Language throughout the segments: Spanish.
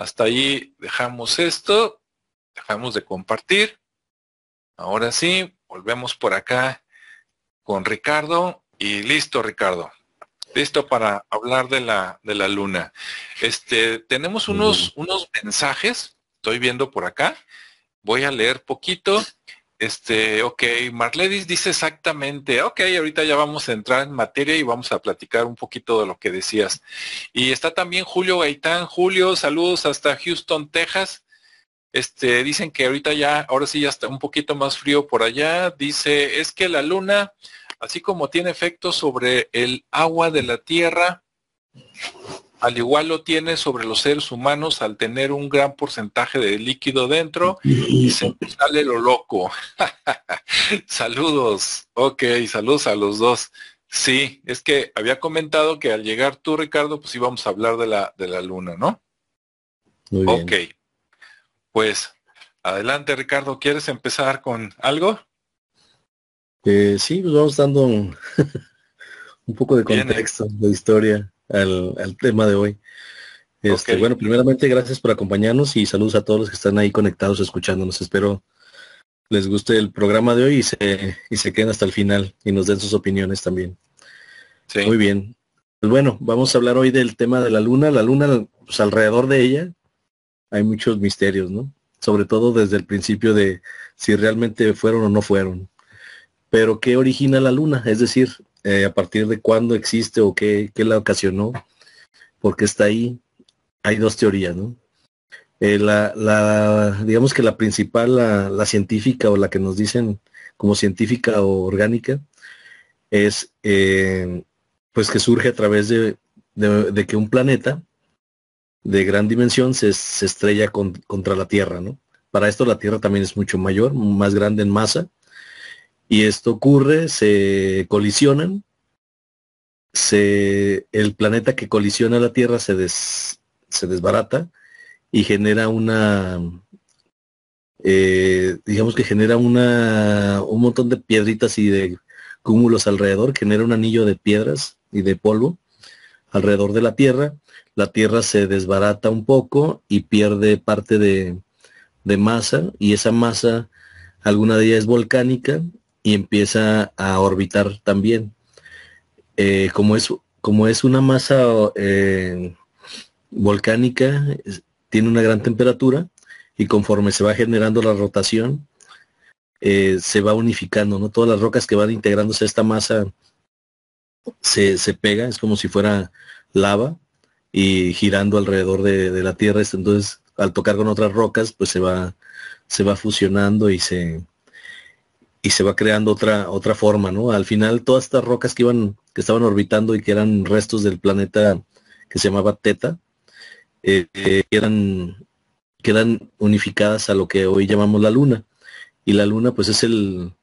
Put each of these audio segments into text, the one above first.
Hasta ahí dejamos esto, dejamos de compartir. Ahora sí, volvemos por acá con Ricardo y listo, Ricardo. Listo para hablar de la, de la luna. Este, tenemos unos, unos mensajes, estoy viendo por acá. Voy a leer poquito. Este, ok, Marledis dice exactamente, ok, ahorita ya vamos a entrar en materia y vamos a platicar un poquito de lo que decías. Y está también Julio Gaitán. Julio, saludos hasta Houston, Texas. Este, dicen que ahorita ya, ahora sí ya está un poquito más frío por allá. Dice, es que la luna así como tiene efectos sobre el agua de la tierra, al igual lo tiene sobre los seres humanos al tener un gran porcentaje de líquido dentro y se sale lo loco. saludos, ok, saludos a los dos. Sí, es que había comentado que al llegar tú, Ricardo, pues íbamos a hablar de la, de la luna, ¿no? Muy bien. Ok, pues adelante, Ricardo, ¿quieres empezar con algo? Eh, sí, pues vamos dando un, poco de contexto, de historia al, tema de hoy. Este, Bueno, primeramente gracias por acompañarnos y saludos a todos los que están ahí conectados escuchándonos. Espero les guste el programa de hoy y se, y se queden hasta el final y nos den sus opiniones también. Muy bien. Pues bueno, vamos a hablar hoy del tema de la luna. La luna, pues alrededor de ella hay muchos misterios, ¿no? Sobre todo desde el principio de si realmente fueron o no fueron. Pero ¿qué origina la luna? Es decir, eh, a partir de cuándo existe o qué, la ocasionó, porque está ahí. Hay dos teorías, ¿no? Eh, la, digamos que la principal, la, científica o la que nos dicen como científica o orgánica, es eh, pues que surge a través de, que un planeta de gran dimensión se, estrella contra la Tierra, ¿no? Para esto la Tierra también es mucho mayor, más grande en masa, y esto ocurre, se colisionan, se, el planeta que colisiona la Tierra se, se desbarata y genera una, eh, digamos que genera una, un montón de piedritas y de cúmulos alrededor, genera un anillo de piedras y de polvo alrededor de la Tierra. La Tierra se desbarata un poco y pierde parte de, de masa y esa masa alguna de ellas es volcánica y empieza a orbitar también. Eh, como, es, como es una masa eh, volcánica, tiene una gran temperatura y conforme se va generando la rotación, eh, se va unificando, ¿no? Todas las rocas que van integrándose a esta masa se, se pega, es como si fuera lava y girando alrededor de, de la Tierra. Entonces, al tocar con otras rocas, pues se va, se va fusionando y se, y se va creando otra, otra forma, ¿no? Al final todas estas rocas que iban, que estaban orbitando y que eran restos del planeta que se llamaba Teta, eh, eh, eran, quedan unificadas a lo que hoy llamamos la Luna. Y la Luna pues es el,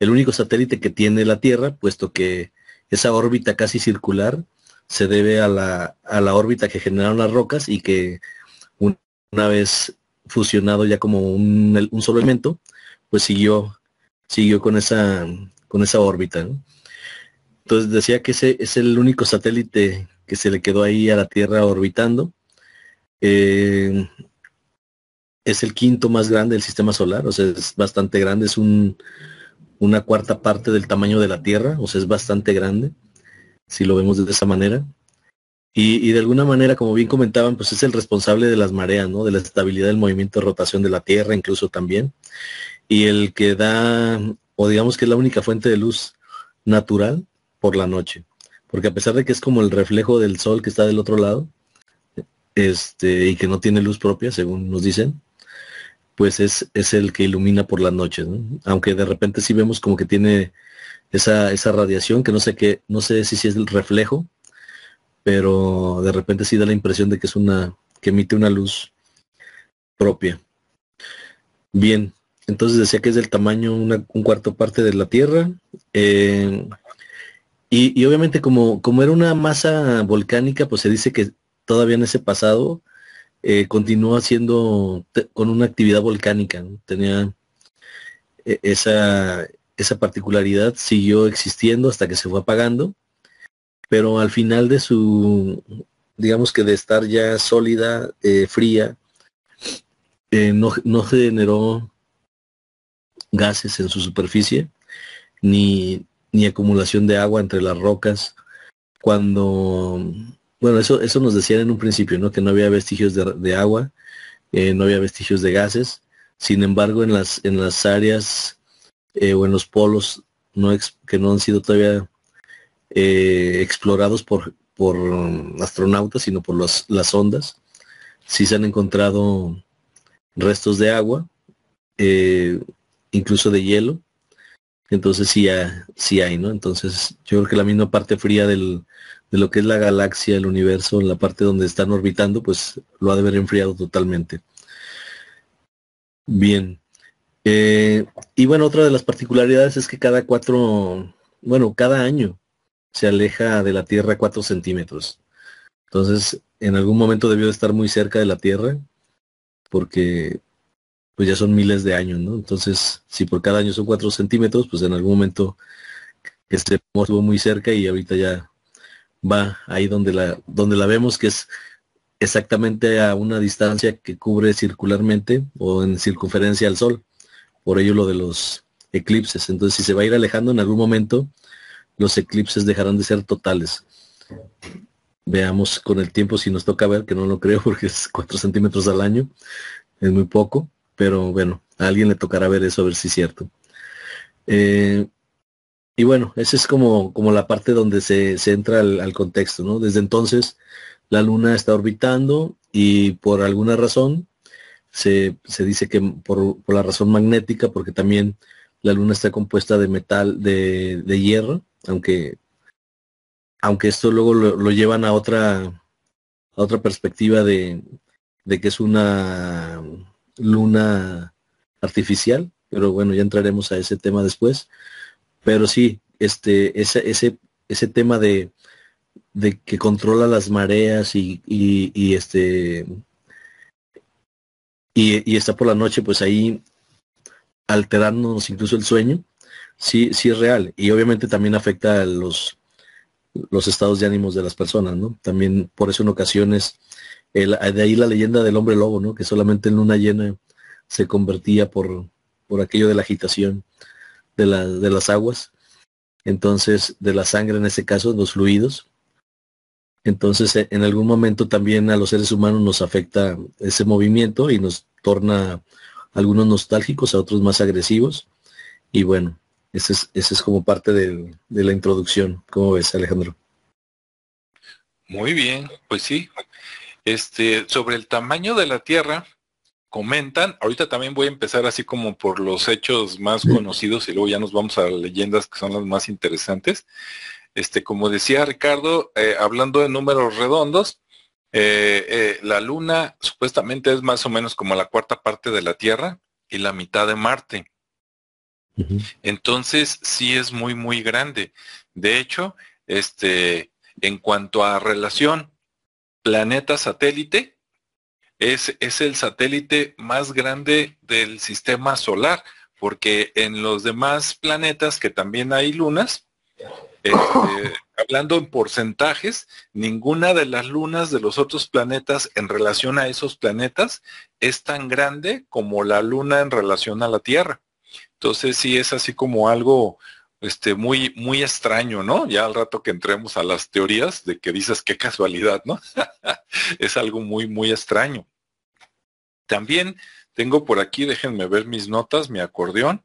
el único satélite que tiene la Tierra, puesto que esa órbita casi circular se debe a la, a la órbita que generaron las rocas y que una vez fusionado ya como un, un solo elemento, pues siguió siguió con esa, con esa órbita. Entonces decía que ese es el único satélite que se le quedó ahí a la Tierra orbitando. Eh, es el quinto más grande del sistema solar, o sea, es bastante grande, es un, una cuarta parte del tamaño de la Tierra, o sea, es bastante grande, si lo vemos de esa manera. Y, y, de alguna manera, como bien comentaban, pues es el responsable de las mareas, ¿no? De la estabilidad del movimiento de rotación de la Tierra, incluso también y el que da, o digamos que es la única fuente de luz natural por la noche. Porque a pesar de que es como el reflejo del sol que está del otro lado, este, y que no tiene luz propia, según nos dicen, pues es, es el que ilumina por las noches, Aunque de repente sí vemos como que tiene esa, esa radiación, que no sé qué, no sé si, si es el reflejo, pero de repente sí da la impresión de que es una, que emite una luz propia. Bien, entonces decía que es del tamaño un cuarto parte de la Tierra. Eh, y, obviamente como, como era una masa volcánica, pues se dice que todavía en ese pasado eh, continuó haciendo con una actividad volcánica. Tenía eh, esa, esa particularidad, siguió existiendo hasta que se fue apagando. Pero al final de su, digamos que de estar ya sólida, eh, fría, eh, no, no generó gases en su superficie, ni, ni acumulación de agua entre las rocas. Cuando, bueno, eso, eso nos decían en un principio, ¿no? Que no había vestigios de, agua, eh, no había vestigios de gases. Sin embargo, en las, en las áreas eh, o en los polos no que no han sido todavía eh, explorados por, por astronautas, sino por las ondas, sí se han encontrado restos de agua, incluso de hielo, entonces sí, hay, ¿no? Entonces yo creo que la misma parte fría de lo que es la galaxia, el universo, en la parte donde están orbitando, pues lo ha de haber enfriado totalmente. Bien. Eh, y bueno, otra de las particularidades es que cada cuatro, bueno, cada año se aleja de la Tierra cuatro centímetros. Entonces, en algún momento debió de estar muy cerca de la Tierra, porque pues ya son miles de años, ¿no? Entonces, si por cada año son cuatro centímetros, pues en algún momento este estuvo muy cerca y ahorita ya va ahí donde la, donde la vemos, que es exactamente a una distancia que cubre circularmente o en circunferencia al Sol. Por ello lo de los eclipses. Entonces, si se va a ir alejando en algún momento, los eclipses dejarán de ser totales. Veamos con el tiempo si nos toca ver, que no lo creo porque es cuatro centímetros al año, es muy poco pero bueno, a alguien le tocará ver eso, a ver si es cierto. Eh, y bueno, esa es como, como la parte donde se, entra al, contexto, ¿no? Desde entonces la Luna está orbitando y por alguna razón se, dice que por, la razón magnética, porque también la Luna está compuesta de metal, de, hierro, aunque, aunque esto luego lo, llevan a otra, a otra perspectiva de, de que es una luna artificial, pero bueno, ya entraremos a ese tema después. Pero sí, este, ese, ese, ese tema de, de que controla las mareas y, y, este y, está por la noche, pues ahí alterándonos incluso el sueño, sí, sí es real. Y obviamente también afecta a los, los estados de ánimos de las personas, ¿no? También por eso en ocasiones de ahí la leyenda del hombre lobo, ¿no? Que solamente en luna llena se convertía por, por aquello de la agitación de, de las aguas. Entonces, de la sangre en ese caso, los fluidos. Entonces, e, en algún momento también a los seres humanos nos afecta ese movimiento y nos torna algunos nostálgicos, a otros más agresivos. Y bueno, ese es, ese es como parte de, de la introducción. ¿Cómo ves, Alejandro? Muy bien, pues sí, este, sobre el tamaño de la Tierra, comentan, ahorita también voy a empezar así como por los hechos más conocidos y luego ya nos vamos a leyendas que son las más interesantes. Este, como decía Ricardo, eh, hablando de números redondos, eh, eh, la Luna supuestamente es más o menos como la cuarta parte de la Tierra y la mitad de Marte. Entonces sí es muy, muy grande. De hecho, este, en cuanto a relación planeta satélite. Es, es el satélite más grande del sistema solar, porque en los demás planetas, que también hay lunas, este, hablando en porcentajes, ninguna de las lunas de los otros planetas en relación a esos planetas es tan grande como la luna en relación a la Tierra. Entonces sí es así como algo este, muy, muy extraño, ¿no? Ya al rato que entremos a las teorías de que dices qué casualidad, ¿no? es algo muy, muy extraño. También tengo por aquí, déjenme ver mis notas, mi acordeón,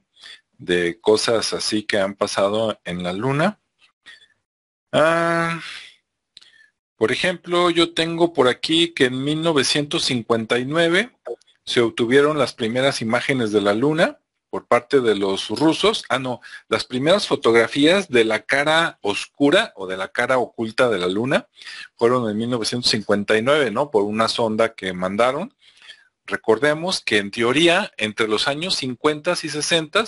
de cosas así que han pasado en la luna. Ah, por ejemplo, yo tengo por aquí que en 1959 se obtuvieron las primeras imágenes de la luna por parte de los rusos. Ah, no, las primeras fotografías de la cara oscura o de la cara oculta de la luna fueron en 1959, ¿no? Por una sonda que mandaron. Recordemos que en teoría, entre los años 50 y 60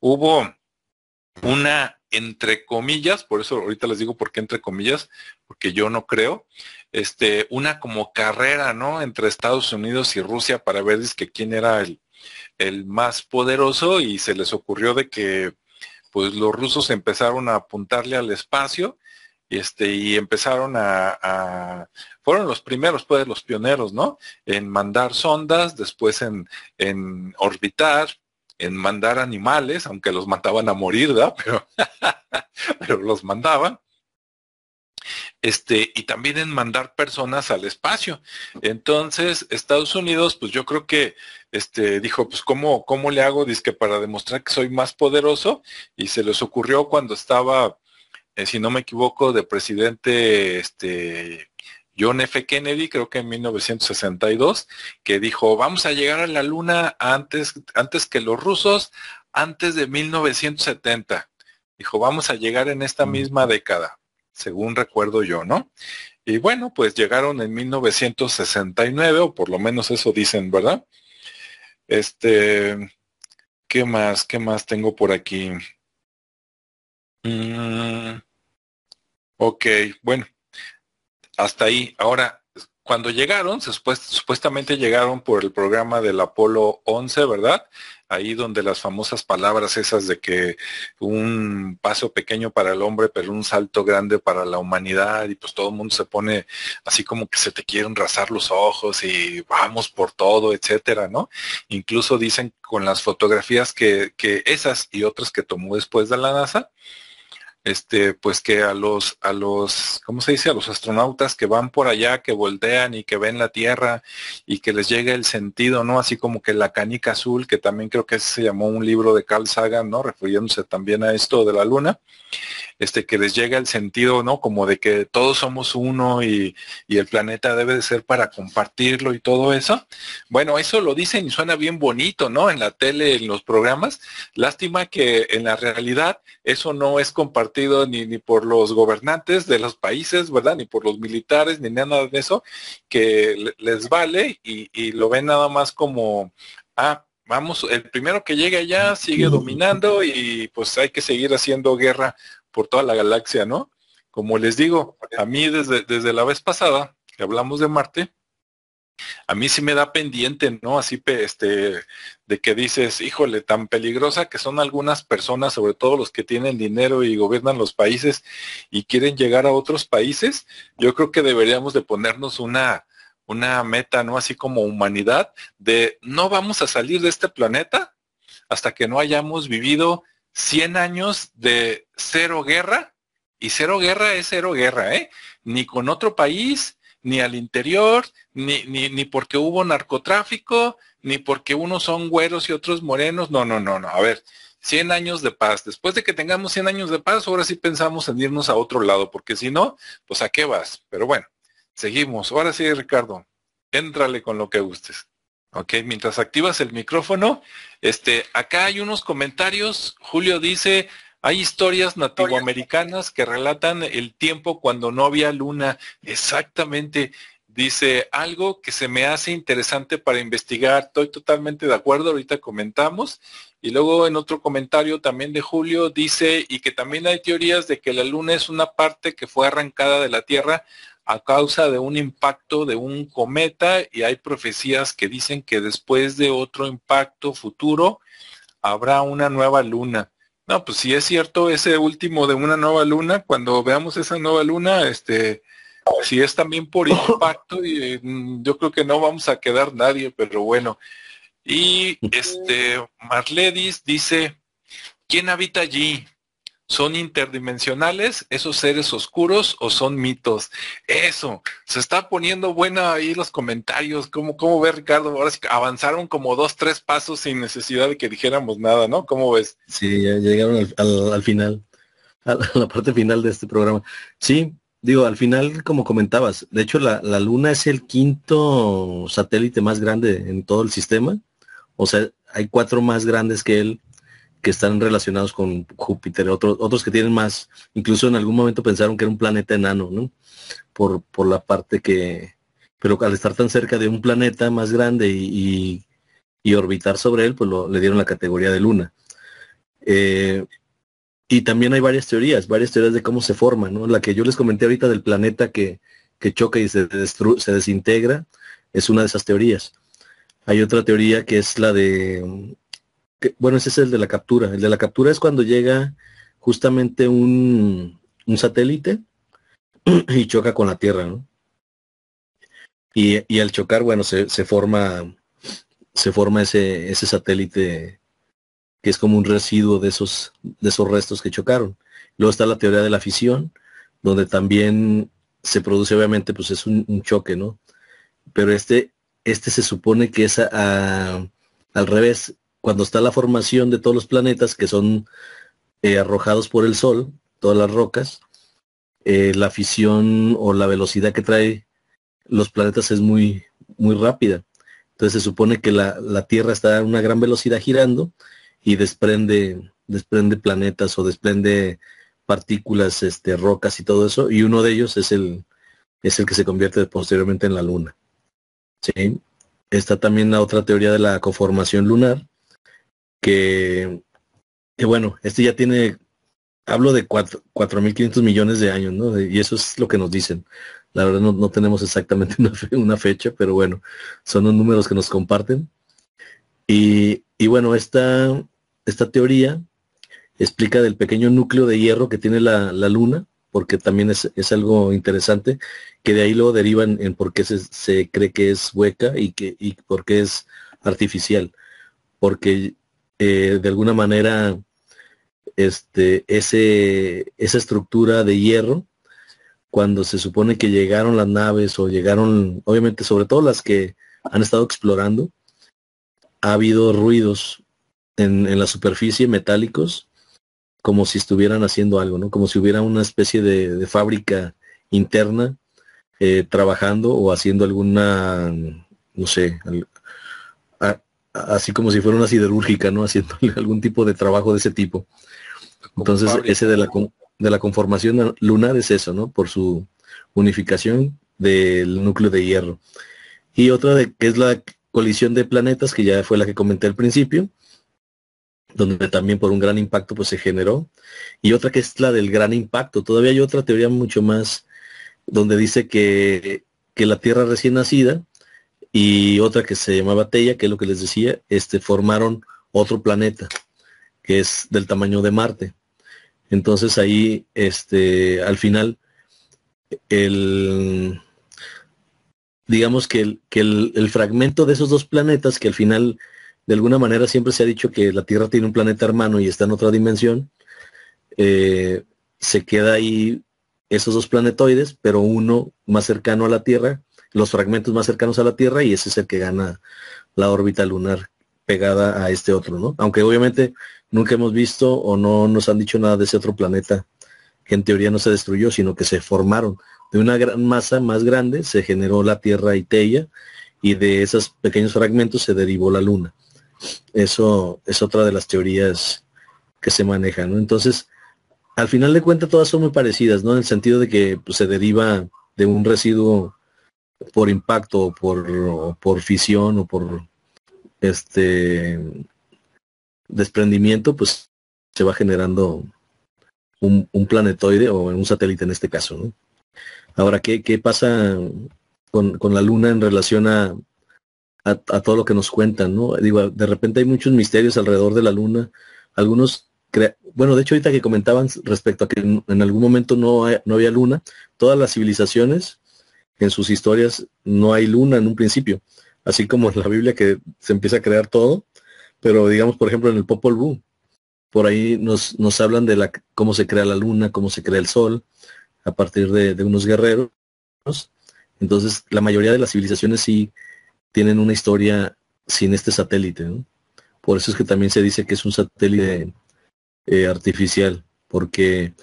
hubo una, entre comillas, por eso ahorita les digo por qué entre comillas, porque yo no creo, este, una como carrera, ¿no? Entre Estados Unidos y Rusia para ver que quién era el, el más poderoso y se les ocurrió de que pues los rusos empezaron a apuntarle al espacio y este y empezaron a, fueron los primeros pues los pioneros no en mandar sondas después en, en orbitar en mandar animales aunque los mataban a morir pero pero los mandaban este, y también en mandar personas al espacio. Entonces, Estados Unidos, pues yo creo que este, dijo, pues ¿cómo, cómo le hago? Dice que para demostrar que soy más poderoso, y se les ocurrió cuando estaba, eh, si no me equivoco, de presidente este, John F. Kennedy, creo que en 1962, que dijo, vamos a llegar a la luna antes, antes que los rusos, antes de 1970. Dijo, vamos a llegar en esta misma década según recuerdo yo, ¿no? Y bueno, pues llegaron en 1969, o por lo menos eso dicen, ¿verdad? Este, ¿qué más? ¿Qué más tengo por aquí? Mm, ok, bueno, hasta ahí. Ahora, cuando llegaron, supuestamente llegaron por el programa del Apolo 11, ¿verdad? ahí donde las famosas palabras esas de que un paso pequeño para el hombre, pero un salto grande para la humanidad, y pues todo el mundo se pone así como que se te quieren rasar los ojos y vamos por todo, etcétera, ¿no? Incluso dicen con las fotografías que, que esas y otras que tomó después de la NASA, este, pues que a los, a los, ¿cómo se dice? A los astronautas que van por allá, que voltean y que ven la Tierra y que les llega el sentido, ¿no? Así como que la canica azul, que también creo que se llamó un libro de Carl Sagan, ¿no? Refiriéndose también a esto de la Luna este, que les llega el sentido, ¿no? Como de que todos somos uno y, y, el planeta debe de ser para compartirlo y todo eso. Bueno, eso lo dicen y suena bien bonito, ¿no? En la tele, en los programas. Lástima que en la realidad eso no es ni, ni por los gobernantes de los países, ¿verdad? Ni por los militares, ni nada de eso, que les vale y, y lo ven nada más como, ah, vamos, el primero que llegue allá sigue dominando y pues hay que seguir haciendo guerra por toda la galaxia, ¿no? Como les digo, a mí desde, desde la vez pasada que hablamos de Marte, a mí sí me da pendiente, ¿no? Así este, de que dices, híjole, tan peligrosa que son algunas personas, sobre todo los que tienen dinero y gobiernan los países y quieren llegar a otros países. Yo creo que deberíamos de ponernos una, una meta, ¿no? Así como humanidad, de no vamos a salir de este planeta hasta que no hayamos vivido 100 años de cero guerra, y cero guerra es cero guerra, ¿eh? Ni con otro país, ni al interior, ni, ni, ni porque hubo narcotráfico, ni porque unos son güeros y otros morenos. No, no, no, no. A ver, 100 años de paz. Después de que tengamos 100 años de paz, ahora sí pensamos en irnos a otro lado, porque si no, pues a qué vas. Pero bueno, seguimos. Ahora sí, Ricardo, éntrale con lo que gustes. Ok, mientras activas el micrófono, este, acá hay unos comentarios. Julio dice, hay historias nativoamericanas que relatan el tiempo cuando no había luna. Exactamente. Dice algo que se me hace interesante para investigar. Estoy totalmente de acuerdo. Ahorita comentamos. Y luego en otro comentario también de Julio dice, y que también hay teorías de que la luna es una parte que fue arrancada de la Tierra a causa de un impacto de un cometa y hay profecías que dicen que después de otro impacto futuro habrá una nueva luna. No, pues si es cierto ese último de una nueva luna, cuando veamos esa nueva luna, este, si es también por impacto, y, mm, yo creo que no vamos a quedar nadie, pero bueno. Y este Marledis dice, ¿quién habita allí? ¿Son interdimensionales esos seres oscuros o son mitos? Eso, se está poniendo buena ahí los comentarios. ¿Cómo, cómo ve Ricardo? Ahora avanzaron como dos, tres pasos sin necesidad de que dijéramos nada, ¿no? ¿Cómo ves? Sí, llegaron al, final, a la parte final de este programa. Sí, digo, al final, como comentabas, de hecho la, la Luna es el quinto satélite más grande en todo el sistema. O sea, hay cuatro más grandes que él que están relacionados con Júpiter, otros, otros que tienen más, incluso en algún momento pensaron que era un planeta enano, ¿no? Por, por la parte que, pero al estar tan cerca de un planeta más grande y, y, orbitar sobre él, pues lo, le dieron la categoría de luna. Eh, y también hay varias teorías, varias teorías de cómo se forma, ¿no? La que yo les comenté ahorita del planeta que, que choca y se, se desintegra, es una de esas teorías. Hay otra teoría que es la de bueno, ese es el de la captura. El de la captura es cuando llega justamente un, satélite y choca con la Tierra, ¿no? Y, al chocar, bueno, se, se, forma se forma ese, ese satélite que es como un residuo de esos, de esos restos que chocaron. Luego está la teoría de la fisión, donde también se produce obviamente, pues es un, choque, ¿no? Pero este, este se supone que es al revés, cuando está la formación de todos los planetas que son eh, arrojados por el Sol, todas las rocas, eh, la fisión o la velocidad que trae los planetas es muy, muy rápida. Entonces se supone que la, la, Tierra está a una gran velocidad girando y desprende, desprende planetas o desprende partículas, este, rocas y todo eso, y uno de ellos es el, es el que se convierte posteriormente en la Luna. ¿Sí? Está también la otra teoría de la conformación lunar, que, bueno, este ya tiene, hablo de 4.500 millones de años, ¿no? Y eso es lo que nos dicen. La verdad no, tenemos exactamente una, fecha, pero bueno, son los números que nos comparten. Y, bueno, esta, esta teoría explica del pequeño núcleo de hierro que tiene la, luna, porque también es, algo interesante, que de ahí lo derivan en por qué se, cree que es hueca y, que, y por qué es artificial. Porque eh, de alguna manera este, esa estructura de hierro cuando se supone que llegaron las naves o llegaron, obviamente, sobre todo las que han estado explorando, ha habido ruidos en, la superficie metálicos como si estuvieran haciendo algo, ¿no? Como si hubiera una especie de, fábrica interna eh, trabajando o haciendo alguna, no sé, así como si fuera una siderúrgica, ¿no? Haciendo algún tipo de trabajo de ese tipo. Entonces, ese de la, de la conformación lunar es eso, ¿no? Por su unificación del núcleo de hierro. Y otra de, que es la colisión de planetas, que ya fue la que comenté al principio, donde también por un gran impacto pues se generó. Y otra que es la del gran impacto. Todavía hay otra teoría mucho más, donde dice que, que la Tierra recién nacida y otra que se llamaba Teia, que es lo que les decía, este, formaron otro planeta, que es del tamaño de Marte. Entonces ahí, este, al final, el, digamos que, el, que el, fragmento de esos dos planetas, que al final, de alguna manera siempre se ha dicho que la Tierra tiene un planeta hermano y está en otra dimensión, eh, se queda ahí esos dos planetoides, pero uno más cercano a la Tierra, los fragmentos más cercanos a la Tierra, y ese es el que gana la órbita lunar pegada a este otro, ¿no? Aunque obviamente nunca hemos visto o no nos han dicho nada de ese otro planeta que en teoría no se destruyó, sino que se formaron. De una gran masa más grande se generó la Tierra y Teia y de esos pequeños fragmentos se derivó la Luna. Eso es otra de las teorías que se manejan, ¿no? Entonces, al final de cuentas todas son muy parecidas, ¿no? En el sentido de que pues, se deriva de un residuo por impacto, por, o por fisión o por este desprendimiento, pues se va generando un, planetoide o un satélite en este caso. Ahora, ¿qué, qué pasa con, la Luna en relación a, a, todo lo que nos cuentan? ¿no? Digo, de repente hay muchos misterios alrededor de la Luna. Algunos, bueno, de hecho ahorita que comentaban respecto a que en, algún momento no, no había Luna, todas las civilizaciones en sus historias no hay Luna en un principio. Así como en la Biblia que se empieza a crear todo, pero digamos, por ejemplo, en el Popol Vuh, por ahí nos, nos hablan de la, cómo se crea la luna, cómo se crea el sol, a partir de, unos guerreros. Entonces, la mayoría de las civilizaciones sí tienen una historia sin este satélite. Por eso es que también se dice que es un satélite eh, artificial, porque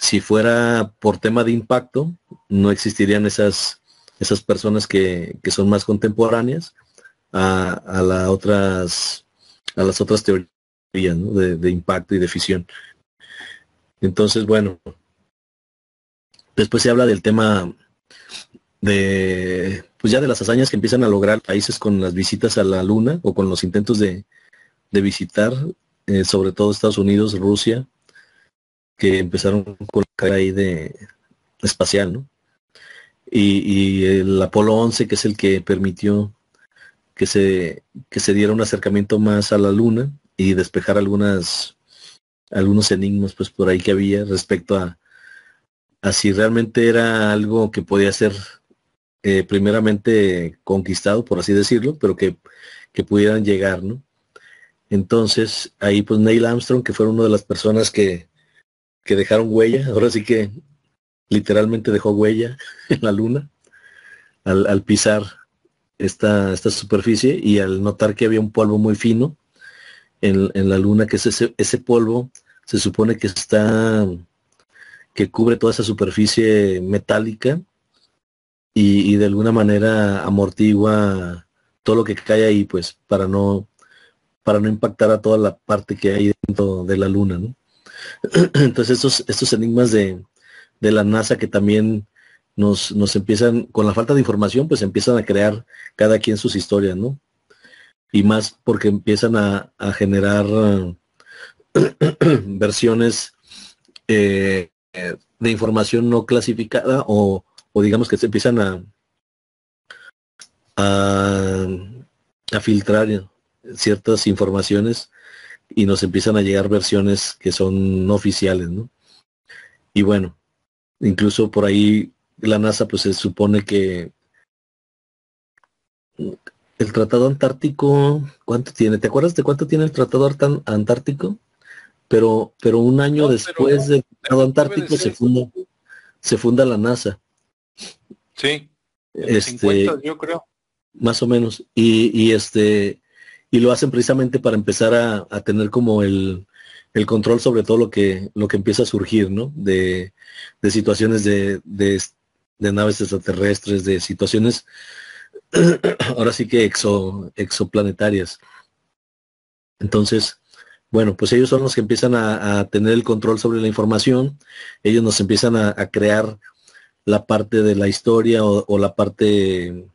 si fuera por tema de impacto, no existirían esas, esas personas que, que son más contemporáneas a, a las otras a las otras teorías de, impacto y de fisión. Entonces, bueno, después se habla del tema de, pues ya de las hazañas que empiezan a lograr países con las visitas a la Luna o con los intentos de, de visitar, eh, sobre todo Estados Unidos, Rusia, que empezaron con la carrera ahí de espacial, ¿no? Y, el Apolo 11, que es el que permitió que se, que se diera un acercamiento más a la luna y despejar algunas algunos enigmas pues por ahí que había respecto a así realmente era algo que podía ser eh, primeramente conquistado, por así decirlo, pero que, que pudieran llegar, ¿no? Entonces, ahí pues Neil Armstrong, que fue una de las personas que, que dejaron huella, ahora sí que literalmente dejó huella en la luna al, pisar esta, esta superficie y al notar que había un polvo muy fino en, en la luna, que es ese, ese polvo se supone que está, que cubre toda esa superficie metálica y, de alguna manera amortigua todo lo que cae ahí, pues, para no, para no impactar a toda la parte que hay dentro de la luna. Entonces estos, estos enigmas de, de la NASA que también nos, nos empiezan, con la falta de información, pues empiezan a crear cada quien sus historias, ¿no? Y más porque empiezan a, a generar versiones eh, de información no clasificada o, o digamos que se empiezan a, a, filtrar ciertas informaciones y nos empiezan a llegar versiones que son no oficiales, ¿no? Y bueno, incluso por ahí la NASA pues se supone que el Tratado Antártico, ¿cuánto tiene? ¿Te acuerdas de cuánto tiene el Tratado Antártico? Pero, pero un año después del Tratado Antártico se funda, se funda la NASA. Sí, este, yo creo. Más o menos. Y, y este, y lo hacen precisamente para empezar a, a tener como el, el, control sobre todo lo que, lo que empieza a surgir, ¿no? De, de situaciones de, de, naves extraterrestres, de situaciones ahora sí que exo, exoplanetarias. Entonces, bueno, pues ellos son los que empiezan a, a tener el control sobre la información, ellos nos empiezan a, a crear la parte de la historia o, la parte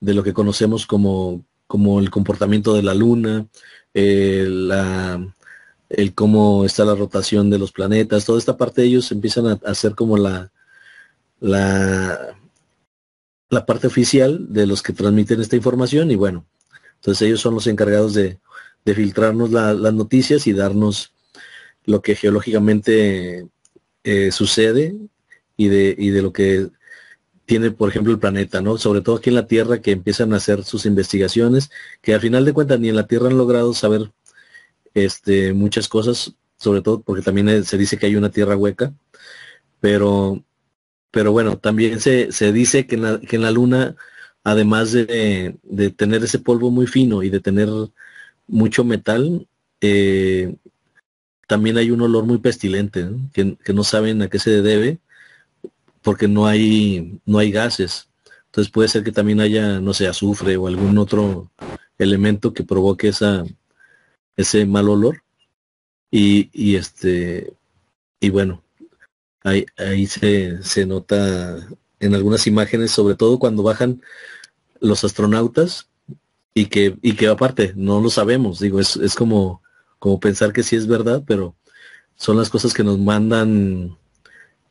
de lo que conocemos como, como el comportamiento de la luna, eh, la, el cómo está la rotación de los planetas, toda esta parte de ellos empiezan a, hacer como la, la, la parte oficial de los que transmiten esta información y bueno, entonces ellos son los encargados de, de filtrarnos las noticias y darnos lo que geológicamente eh, sucede y de, y de lo que tiene, por ejemplo, el planeta, ¿no? Sobre todo aquí en la Tierra, que empiezan a hacer sus investigaciones, que al final de cuentas ni en la Tierra han logrado saber este, muchas cosas, sobre todo porque también se dice que hay una Tierra hueca, pero, pero bueno, también se, se dice que en, la, que en la Luna, además de, de, tener ese polvo muy fino y de tener mucho metal, eh, también hay un olor muy pestilente, Que, que no saben a qué se debe porque no hay, no hay gases. Entonces puede ser que también haya, no sé, azufre o algún otro elemento que provoque esa, ese mal olor. Y, y este, y bueno, ahí, ahí se, se nota en algunas imágenes, sobre todo cuando bajan los astronautas y que, y que aparte no lo sabemos, digo, es, es como, como pensar que sí es verdad, pero son las cosas que nos mandan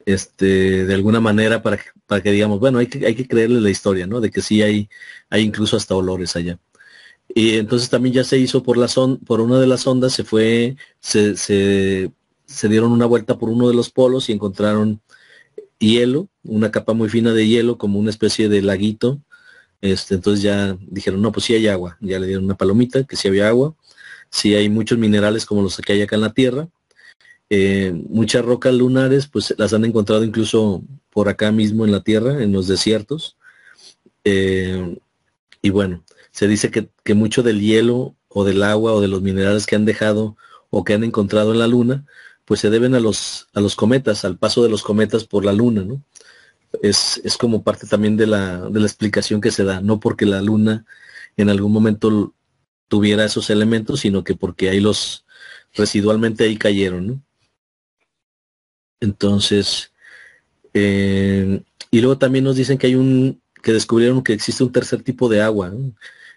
este, de alguna manera para que, para que digamos, bueno, hay que, hay que creerle la historia, ¿no? De que sí hay, hay incluso hasta olores allá. Y entonces también ya se hizo por la son, por una de las ondas, se fue, se, se, dieron una vuelta por uno de los polos y encontraron hielo, una capa muy fina de hielo, como una especie de laguito. Este, entonces ya dijeron, no, pues sí hay agua. Ya le dieron una palomita, que sí había agua. Sí hay muchos minerales como los que hay acá en la Tierra. Eh, muchas rocas lunares, pues las han encontrado incluso por acá mismo en la Tierra, en los desiertos. Eh, y bueno, se dice que, mucho del hielo o del agua o de los minerales que han dejado o que han encontrado en la Luna, pues se deben a los, a los cometas, al paso de los cometas por la Luna, ¿no? Es, es como parte también de la, de la explicación que se da, no porque la Luna en algún momento tuviera esos elementos, sino que porque ahí los residualmente ahí cayeron. Entonces, eh, y luego también nos dicen que hay un, que descubrieron que existe un tercer tipo de agua,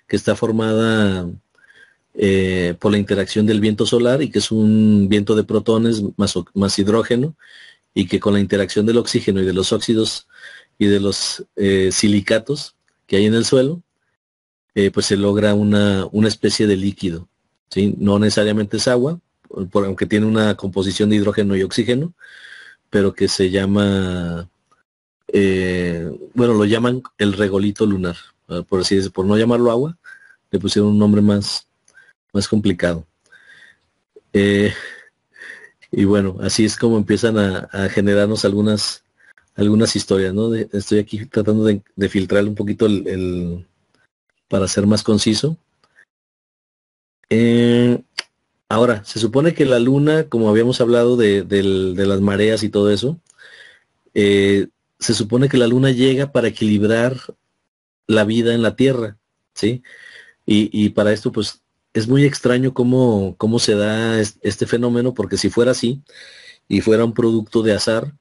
que está formada eh, por la interacción del viento solar y que es un viento de protones más, más hidrógeno y que con la interacción del oxígeno y de los óxidos y de los eh, silicatos que hay en el suelo, pues se logra una, una especie de líquido. ¿sí? No necesariamente es agua, por, aunque tiene una composición de hidrógeno y oxígeno, pero que se llama, eh, bueno, lo llaman el regolito lunar, ah, por así decirlo, por no llamarlo agua, le pusieron un nombre más, más complicado. Eh, y bueno, así es como empiezan a, generarnos algunas algunas historias, ¿no? estoy aquí tratando de, filtrar un poquito el, para ser más conciso. Eh, ahora, se supone que la luna, como habíamos hablado de, las mareas y todo eso, eh, se supone que la luna llega para equilibrar la vida en la Tierra, ¿sí? Y, y para esto, pues, es muy extraño cómo, cómo se da este fenómeno, porque si fuera así y fuera un producto de azar,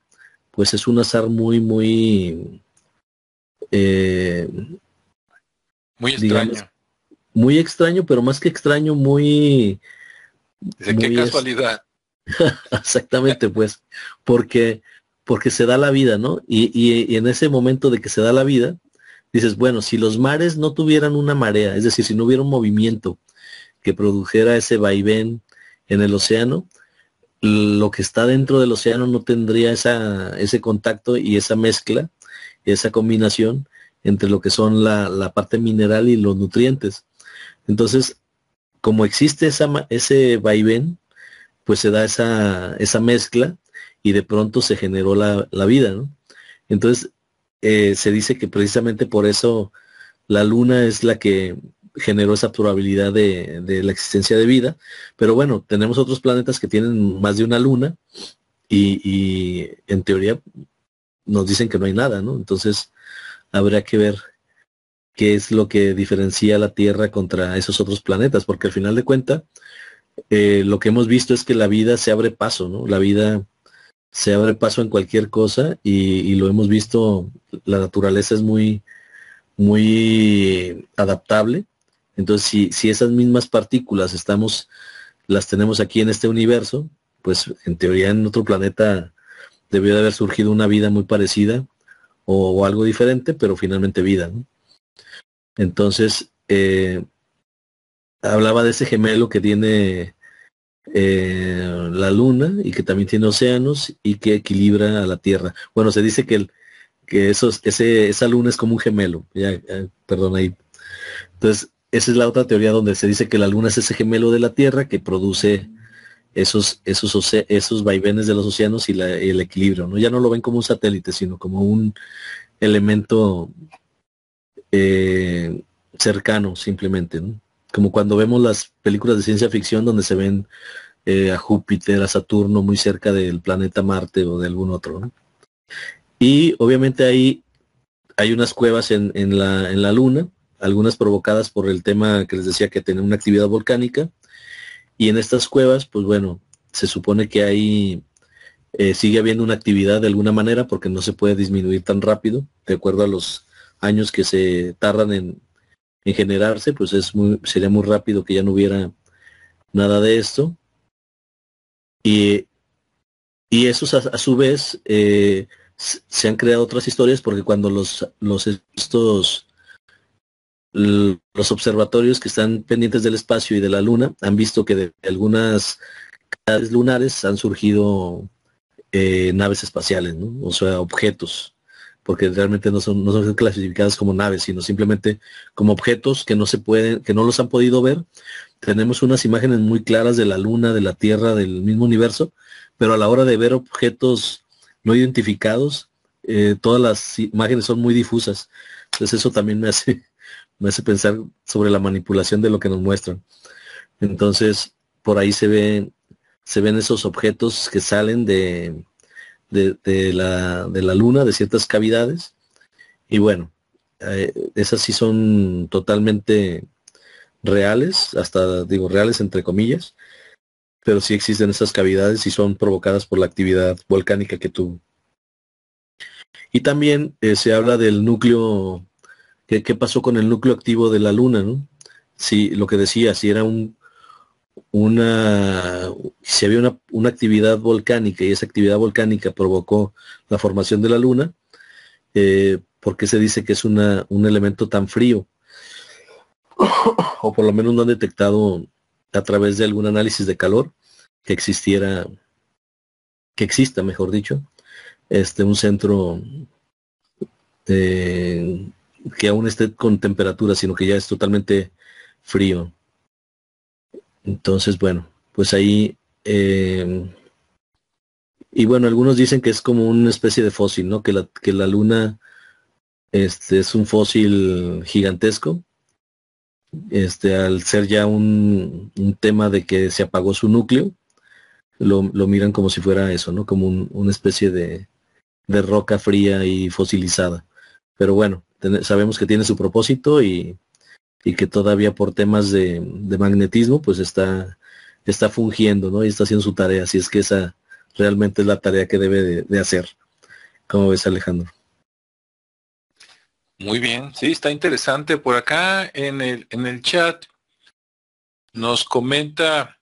pues es un azar muy, muy... Eh, muy extraño. muy extraño, pero más que extraño, muy... Dice, qué casualidad. Exactamente, pues, porque, porque se da la vida, ¿no? Y, y, en ese momento de que se da la vida, dices, bueno, si los mares no tuvieran una marea, es decir, si no hubiera un movimiento que produjera ese vaivén en el océano, lo que está dentro del océano no tendría esa, ese contacto y esa mezcla, esa combinación entre lo que son la, la parte mineral y los nutrientes. Entonces, como existe esa, ese vaivén, pues se da esa, esa mezcla y de pronto se generó la, vida, ¿no? Entonces, eh, se dice que precisamente por eso la luna es la que generó esa probabilidad de, la existencia de vida. Pero bueno, tenemos otros planetas que tienen más de una luna y, en teoría nos dicen que no hay nada, ¿no? Entonces habrá que ver qué es lo que diferencia la Tierra contra esos otros planetas, porque al final de cuentas eh, lo que hemos visto es que la vida se abre paso, ¿no? La vida se abre paso en cualquier cosa y, lo hemos visto, la naturaleza es muy, muy adaptable entonces, si, si esas mismas partículas estamos, las tenemos aquí en este universo, pues en teoría en otro planeta debió de haber surgido una vida muy parecida o, algo diferente, pero finalmente vida. Entonces, eh, hablaba de ese gemelo que tiene eh, la luna y que también tiene océanos y que equilibra a la Tierra. Bueno, se dice que, el, que esos, esa luna es como un gemelo. Ya, perdón ahí. Entonces, esa es la otra teoría donde se dice que la luna es ese gemelo de la Tierra que produce esos, esos, esos vaivenes de los océanos y, el equilibrio. ¿no? Ya no lo ven como un satélite, sino como un elemento eh, cercano simplemente. Como cuando vemos las películas de ciencia ficción donde se ven eh, a Júpiter, a Saturno muy cerca del planeta Marte o de algún otro. Y obviamente ahí hay unas cuevas en, en, la, en la Luna algunas provocadas por el tema que les decía que tiene una actividad volcánica. Y en estas cuevas, pues bueno, se supone que ahí eh, sigue habiendo una actividad de alguna manera porque no se puede disminuir tan rápido, de acuerdo a los años que se tardan en, generarse, pues es muy, sería muy rápido que ya no hubiera nada de esto. Y, y esos a, su vez eh, se han creado otras historias porque cuando los, los estos los observatorios que están pendientes del espacio y de la luna han visto que de algunas lunares han surgido eh, naves espaciales, ¿no? o sea, objetos, porque realmente no son, no son clasificadas como naves, sino simplemente como objetos que no se pueden, que no los han podido ver. Tenemos unas imágenes muy claras de la luna, de la Tierra, del mismo universo, pero a la hora de ver objetos no identificados, eh, todas las imágenes son muy difusas. Entonces eso también me hace me hace pensar sobre la manipulación de lo que nos muestran. Entonces, por ahí se ven, se ven esos objetos que salen de, de, la, de la luna, de ciertas cavidades. Y bueno, eh, esas sí son totalmente reales, hasta digo reales entre comillas, pero sí existen esas cavidades y son provocadas por la actividad volcánica que tuvo. Y también eh, se habla del núcleo ¿Qué, pasó con el núcleo activo de la Luna? Si lo que decía, si era un, una, si había una, actividad volcánica y esa actividad volcánica provocó la formación de la Luna, eh, ¿por qué se dice que es una, un elemento tan frío? o por lo menos no han detectado a través de algún análisis de calor que existiera, que exista, mejor dicho, este, un centro eh, que aún esté con temperatura, sino que ya es totalmente frío. Entonces, bueno, pues ahí... Eh, y bueno, algunos dicen que es como una especie de fósil, ¿no? Que la, que la luna este, es un fósil gigantesco. Este, al ser ya un, un tema de que se apagó su núcleo, lo, lo miran como si fuera eso, ¿no? Como una especie de, de roca fría y fosilizada. Pero bueno, sabemos que tiene su propósito y, y que todavía por temas de, magnetismo pues está, está fungiendo, ¿no? Y está haciendo su tarea. Así es que esa realmente es la tarea que debe de, de hacer. ¿Cómo ves Alejandro? Muy bien, sí, está interesante. Por acá en el, en el chat nos comenta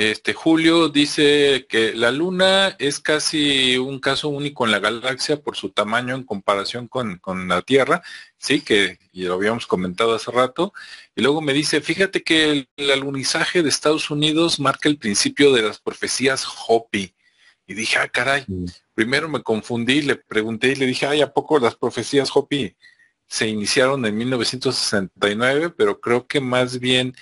este Julio dice que la Luna es casi un caso único en la galaxia por su tamaño en comparación con, con, la Tierra, sí, que y lo habíamos comentado hace rato. Y luego me dice, fíjate que el, el alunizaje de Estados Unidos marca el principio de las profecías Hopi. Y dije, ah, caray, mm. primero me confundí, le pregunté y le dije, ay, ¿a poco las profecías Hopi se iniciaron en 1969? Pero creo que más bien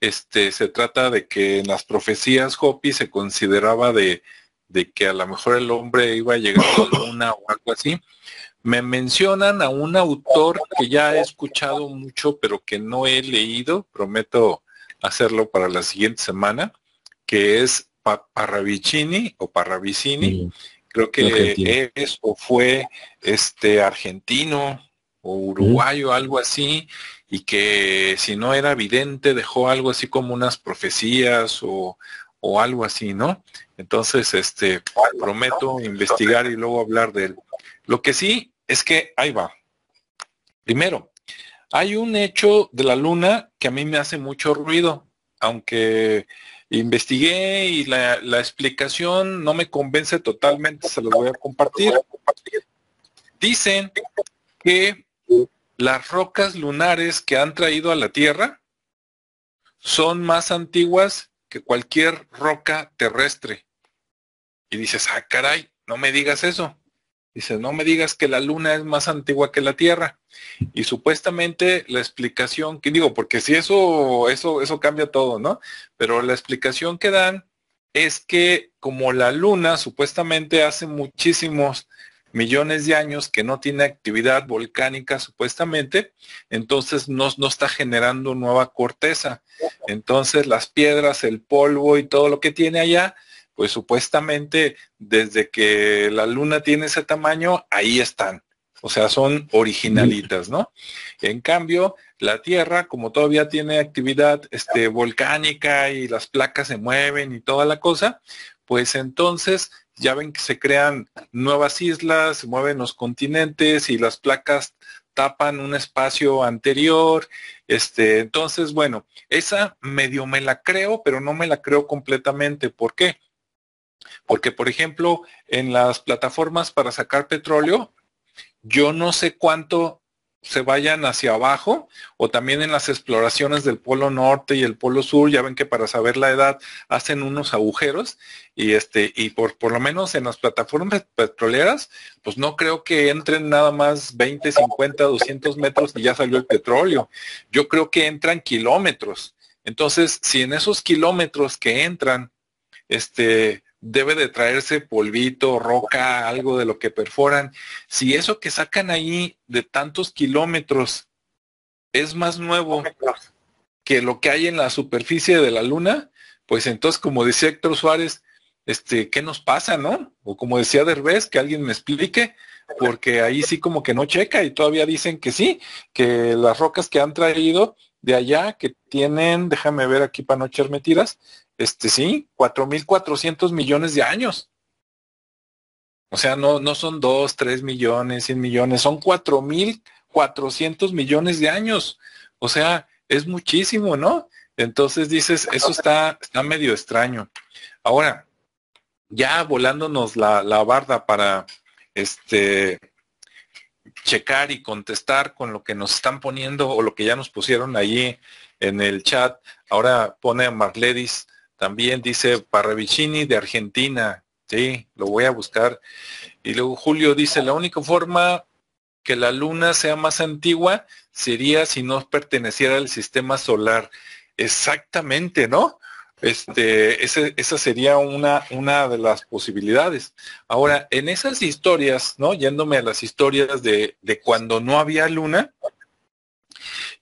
este, se trata de que en las profecías Hopi se consideraba de, de que a lo mejor el hombre iba a llegar a la luna o algo así. Me mencionan a un autor que ya he escuchado mucho, pero que no he leído, prometo hacerlo para la siguiente semana, que es Parravicini o Parravicini, creo que es o fue este argentino o uruguayo, algo así, y que si no era evidente dejó algo así como unas profecías o, o algo así, ¿no? Entonces, este, prometo investigar y luego hablar de él. Lo que sí es que ahí va. Primero, hay un hecho de la luna que a mí me hace mucho ruido, aunque investigué y la, explicación no me convence totalmente, se lo voy a compartir. Dicen que las rocas lunares que han traído a la Tierra son más antiguas que cualquier roca terrestre. Y dices, ah, caray, no me digas eso. Dices, no me digas que la luna es más antigua que la Tierra. Y supuestamente la explicación que digo, porque si eso, eso, eso cambia todo, ¿no? Pero la explicación que dan es que como la luna supuestamente hace muchísimos millones de años que no tiene actividad volcánica supuestamente, entonces no, no está generando nueva corteza. Entonces las piedras, el polvo y todo lo que tiene allá, pues supuestamente desde que la luna tiene ese tamaño, ahí están. O sea, son originalitas, ¿no? En cambio, la Tierra, como todavía tiene actividad este, volcánica y las placas se mueven y toda la cosa, pues entonces ya ven que se crean nuevas islas, se mueven los continentes y las placas tapan un espacio anterior. Este, entonces, bueno, esa medio me la creo, pero no me la creo completamente. ¿Por qué? Porque, por ejemplo, en las plataformas para sacar petróleo, yo no sé cuánto se vayan hacia abajo o también en las exploraciones del polo norte y el polo sur, ya ven que para saber la edad hacen unos agujeros y este y por por lo menos en las plataformas petroleras, pues no creo que entren nada más 20, 50, 200 metros y ya salió el petróleo. Yo creo que entran kilómetros. Entonces, si en esos kilómetros que entran este debe de traerse polvito, roca, algo de lo que perforan. Si eso que sacan ahí de tantos kilómetros es más nuevo que lo que hay en la superficie de la luna, pues entonces, como decía Héctor Suárez, este, ¿qué nos pasa, no? O como decía Derbez, que alguien me explique, porque ahí sí como que no checa y todavía dicen que sí, que las rocas que han traído de allá, que tienen, déjame ver aquí para no echarme tiras, este sí, 4.400 millones de años. O sea, no, no son 2, 3 millones, 100 millones, son 4.400 millones de años. O sea, es muchísimo, ¿no? Entonces dices, eso está, está medio extraño. Ahora, ya volándonos la, la barda para este checar y contestar con lo que nos están poniendo o lo que ya nos pusieron allí en el chat. Ahora pone a Marledis también dice Parravicini de Argentina. Sí, lo voy a buscar. Y luego Julio dice, la única forma que la luna sea más antigua sería si no perteneciera al sistema solar. Exactamente, ¿no? Este, esa sería una, una de las posibilidades. Ahora, en esas historias, ¿no? Yéndome a las historias de, de cuando no había luna,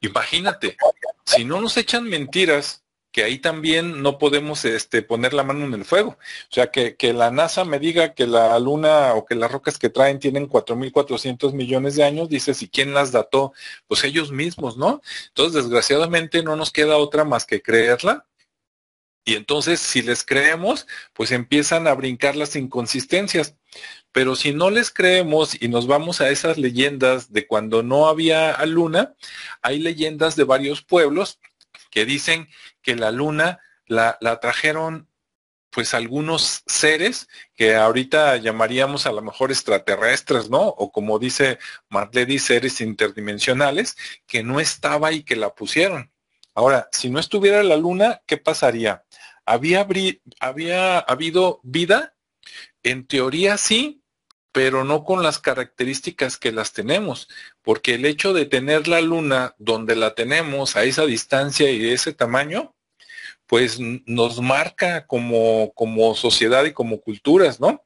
imagínate, si no nos echan mentiras, que ahí también no podemos este, poner la mano en el fuego. O sea, que, que, la NASA me diga que la luna o que las rocas que traen tienen 4.400 millones de años, dice, ¿y quién las dató? Pues ellos mismos, ¿no? Entonces, desgraciadamente no nos queda otra más que creerla. Y entonces, si les creemos, pues empiezan a brincar las inconsistencias. Pero si no les creemos y nos vamos a esas leyendas de cuando no había luna, hay leyendas de varios pueblos que dicen que la luna la, trajeron pues algunos seres que ahorita llamaríamos a lo mejor extraterrestres, ¿no? O como dice Marledy, seres interdimensionales, que no estaba y que la pusieron. Ahora, si no estuviera la luna, ¿qué pasaría? ¿Había, había habido vida? En teoría sí, pero no con las características que las tenemos, porque el hecho de tener la luna donde la tenemos a esa distancia y ese tamaño, pues nos marca como, como sociedad y como culturas, ¿no?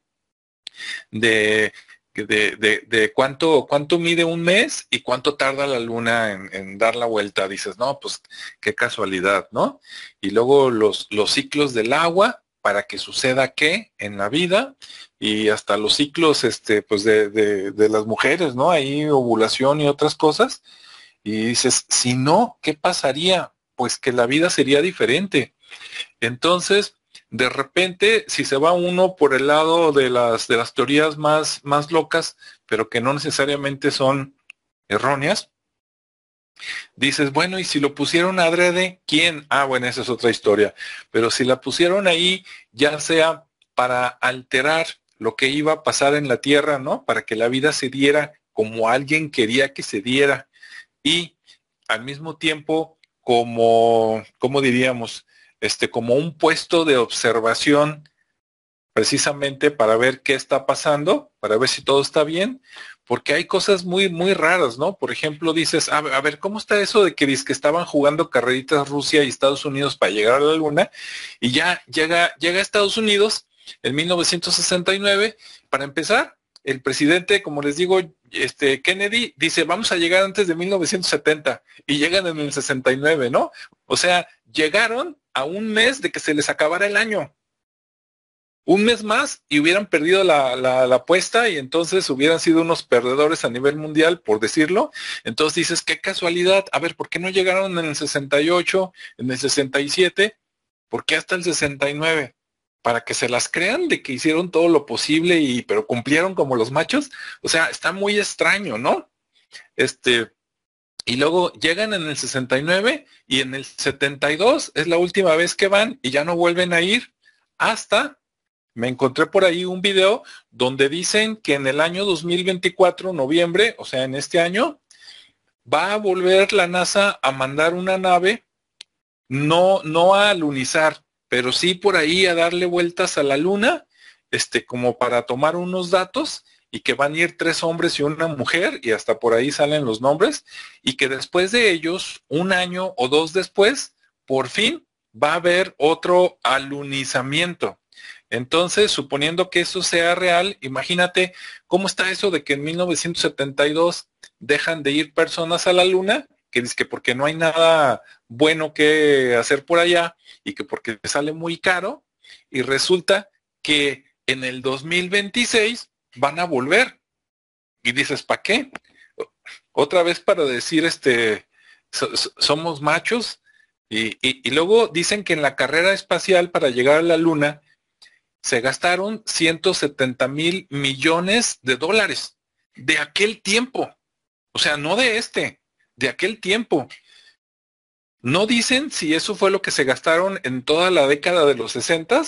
De, de, de, cuánto, cuánto mide un mes y cuánto tarda la luna en, en, dar la vuelta. Dices, no, pues qué casualidad, ¿no? Y luego los, los ciclos del agua, para que suceda qué en la vida y hasta los ciclos este pues de, de, las mujeres no ahí ovulación y otras cosas. Y dices si no qué pasaría pues que la vida sería diferente. Entonces de repente si se va uno por el lado de las de las teorías más más locas pero que no necesariamente son erróneas Dices, bueno, y si lo pusieron adrede, ¿quién? Ah, bueno, esa es otra historia. Pero si la pusieron ahí, ya sea para alterar lo que iba a pasar en la tierra, ¿no? Para que la vida se diera como alguien quería que se diera y al mismo tiempo como, ¿cómo diríamos? Este, como un puesto de observación precisamente para ver qué está pasando, para ver si todo está bien, porque hay cosas muy, muy raras, ¿no? Por ejemplo, dices, a, ver, ¿cómo está eso de que, estaban jugando carreritas Rusia y Estados Unidos para llegar a la Luna? Y ya llega, llega a Estados Unidos en 1969, para empezar, el presidente, como les digo, este Kennedy dice, vamos a llegar antes de 1970 y llegan en el 69, ¿no? O sea, llegaron a un mes de que se les acabara el año un mes más y hubieran perdido la, la, apuesta y entonces hubieran sido unos perdedores a nivel mundial, por decirlo. Entonces dices, qué casualidad, a ver, ¿por qué no llegaron en el 68, en el 67? ¿Por qué hasta el 69? Para que se las crean de que hicieron todo lo posible y pero cumplieron como los machos. O sea, está muy extraño, ¿no? Este, y luego llegan en el 69 y en el 72 es la última vez que van y ya no vuelven a ir hasta me encontré por ahí un video donde dicen que en el año 2024, noviembre, o sea, en este año, va a volver la NASA a mandar una nave, no, no a alunizar, pero sí por ahí a darle vueltas a la luna, este, como para tomar unos datos y que van a ir tres hombres y una mujer, y hasta por ahí salen los nombres, y que después de ellos, un año o dos después, por fin va a haber otro alunizamiento. Entonces, suponiendo que eso sea real, imagínate cómo está eso de que en 1972 dejan de ir personas a la luna, que dice que porque no hay nada bueno que hacer por allá y que porque sale muy caro, y resulta que en el 2026 van a volver. Y dices, ¿para qué? Otra vez para decir, este, somos machos. Y, y luego dicen que en la carrera espacial para llegar a la luna, se gastaron 170 mil millones de dólares de aquel tiempo. O sea, no de este, de aquel tiempo. No dicen si eso fue lo que se gastaron en toda la década de los 60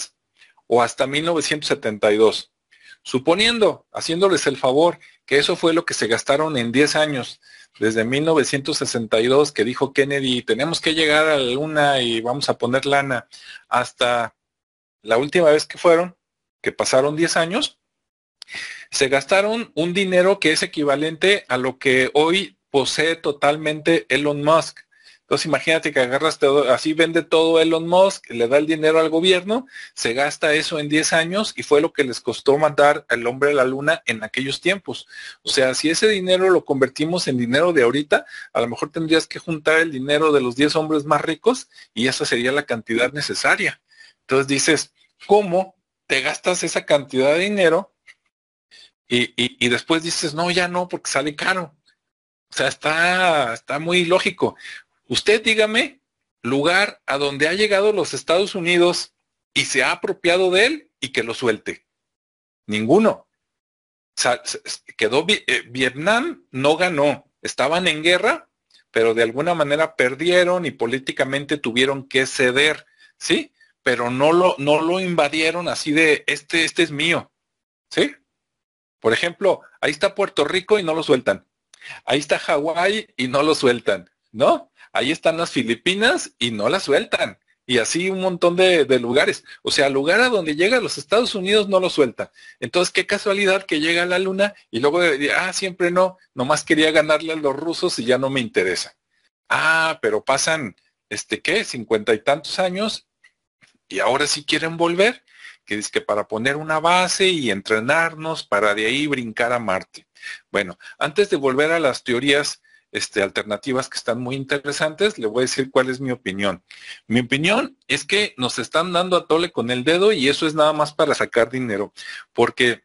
o hasta 1972. Suponiendo, haciéndoles el favor, que eso fue lo que se gastaron en 10 años, desde 1962, que dijo Kennedy, tenemos que llegar a la luna y vamos a poner lana, hasta la última vez que fueron, que pasaron 10 años, se gastaron un dinero que es equivalente a lo que hoy posee totalmente Elon Musk. Entonces imagínate que agarras todo, así vende todo Elon Musk, le da el dinero al gobierno, se gasta eso en 10 años y fue lo que les costó mandar al hombre a la luna en aquellos tiempos. O sea, si ese dinero lo convertimos en dinero de ahorita, a lo mejor tendrías que juntar el dinero de los 10 hombres más ricos y esa sería la cantidad necesaria. Entonces dices, ¿cómo te gastas esa cantidad de dinero y, y después dices, no, ya no, porque sale caro? O sea, está, está muy lógico. Usted dígame lugar a donde ha llegado los Estados Unidos y se ha apropiado de él y que lo suelte. Ninguno. quedó eh, Vietnam, no ganó. Estaban en guerra, pero de alguna manera perdieron y políticamente tuvieron que ceder, ¿sí? Pero no lo, no lo invadieron así de este, este es mío, ¿sí? Por ejemplo, ahí está Puerto Rico y no lo sueltan. Ahí está Hawái y no lo sueltan, ¿no? ahí están las Filipinas y no las sueltan. Y así un montón de, lugares. O sea, lugar a donde llega los Estados Unidos no lo sueltan. Entonces, qué casualidad que llega a la luna y luego, ah, siempre no, nomás quería ganarle a los rusos y ya no me interesa. Ah, pero pasan, este, ¿qué? Cincuenta y tantos años y ahora sí quieren volver, que es que para poner una base y entrenarnos para de ahí brincar a Marte. Bueno, antes de volver a las teorías este, alternativas que están muy interesantes. Le voy a decir cuál es mi opinión. Mi opinión es que nos están dando a tole con el dedo y eso es nada más para sacar dinero, porque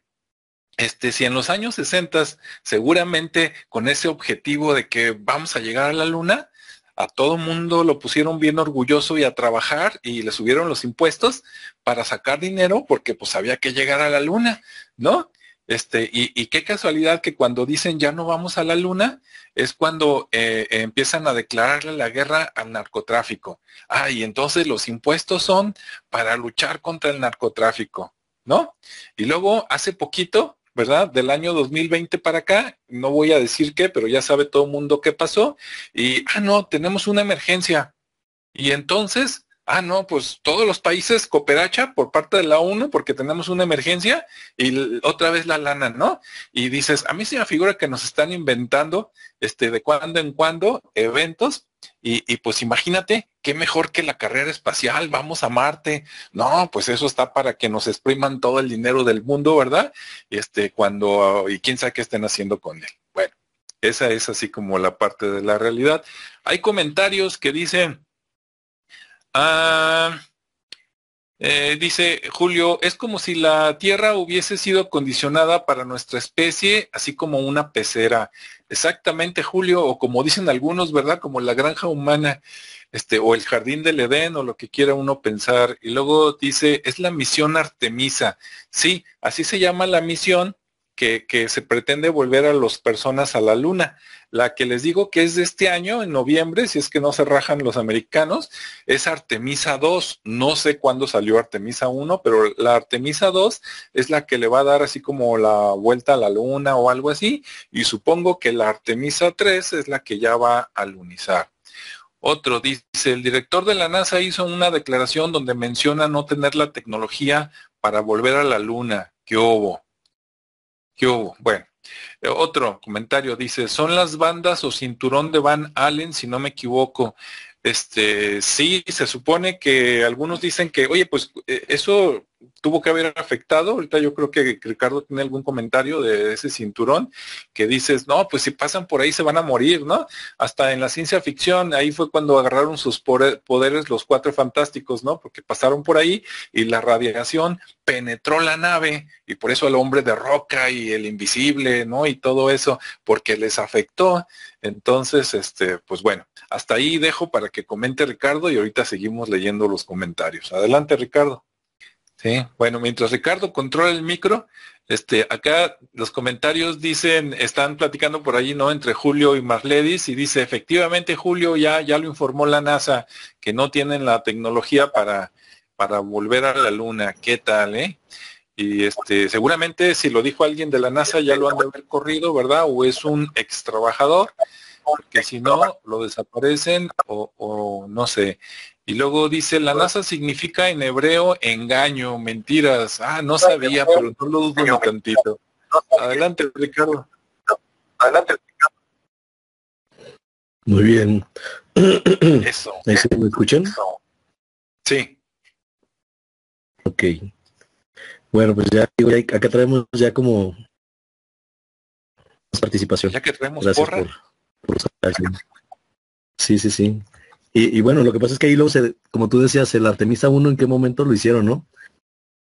este, si en los años 60 seguramente con ese objetivo de que vamos a llegar a la luna, a todo mundo lo pusieron bien orgulloso y a trabajar y le subieron los impuestos para sacar dinero porque pues había que llegar a la luna, ¿no? Este, y, qué casualidad que cuando dicen ya no vamos a la luna, es cuando eh, empiezan a declararle la guerra al narcotráfico. Ah, y entonces los impuestos son para luchar contra el narcotráfico, ¿no? Y luego, hace poquito, ¿verdad? Del año 2020 para acá, no voy a decir qué, pero ya sabe todo el mundo qué pasó. Y, ah, no, tenemos una emergencia. Y entonces ah, no, pues todos los países cooperacha por parte de la ONU porque tenemos una emergencia y otra vez la lana, ¿no? Y dices, a mí se me figura que nos están inventando este, de cuando en cuando eventos y, pues imagínate, qué mejor que la carrera espacial, vamos a Marte. No, pues eso está para que nos expriman todo el dinero del mundo, ¿verdad? Este, cuando, y quién sabe qué estén haciendo con él. Bueno, esa es así como la parte de la realidad. Hay comentarios que dicen, Ah, eh, dice Julio, es como si la Tierra hubiese sido condicionada para nuestra especie, así como una pecera. Exactamente, Julio, o como dicen algunos, ¿verdad? Como la granja humana, este, o el jardín del Edén, o lo que quiera uno pensar. Y luego dice, es la misión Artemisa. Sí, así se llama la misión que, se pretende volver a las personas a la luna. La que les digo que es de este año, en noviembre, si es que no se rajan los americanos, es Artemisa 2. No sé cuándo salió Artemisa 1, pero la Artemisa 2 es la que le va a dar así como la vuelta a la luna o algo así. Y supongo que la Artemisa 3 es la que ya va a lunizar. Otro dice, el director de la NASA hizo una declaración donde menciona no tener la tecnología para volver a la luna. ¿Qué hubo? Bueno, eh, otro comentario dice, son las bandas o cinturón de Van Allen, si no me equivoco. Este, sí, se supone que algunos dicen que, oye, pues eh, eso tuvo que haber afectado. Ahorita yo creo que Ricardo tiene algún comentario de ese cinturón que dices, no, pues si pasan por ahí se van a morir, ¿no? Hasta en la ciencia ficción, ahí fue cuando agarraron sus poderes los cuatro fantásticos, ¿no? Porque pasaron por ahí y la radiación penetró la nave y por eso el hombre de roca y el invisible, ¿no? Y todo eso, porque les afectó. Entonces, este, pues bueno, hasta ahí dejo para que comente Ricardo y ahorita seguimos leyendo los comentarios. Adelante, Ricardo. Bueno, mientras Ricardo controla el micro, este, acá los comentarios dicen, están platicando por allí, ¿no? Entre Julio y Marledis, y dice, efectivamente, Julio, ya, ya lo informó la NASA, que no tienen la tecnología para, para volver a la luna. ¿Qué tal, eh? Y este, seguramente si lo dijo alguien de la NASA ya lo han de haber corrido, ¿verdad? O es un ex trabajador. que si no, lo desaparecen o, o no sé. Y luego dice, la NASA significa en hebreo engaño, mentiras. Ah, no sabía, pero no lo dudo ni tantito. Adelante, Ricardo. Adelante, Ricardo. Muy bien. Eso. ¿Me escuchan? Sí. Ok. Bueno, pues ya, acá traemos ya como participación. Ya que traemos Gracias porra. Por, por sí, sí, sí. Y, y, bueno, lo que pasa es que ahí luego, se, como tú decías, el Artemisa 1, ¿en qué momento lo hicieron, no?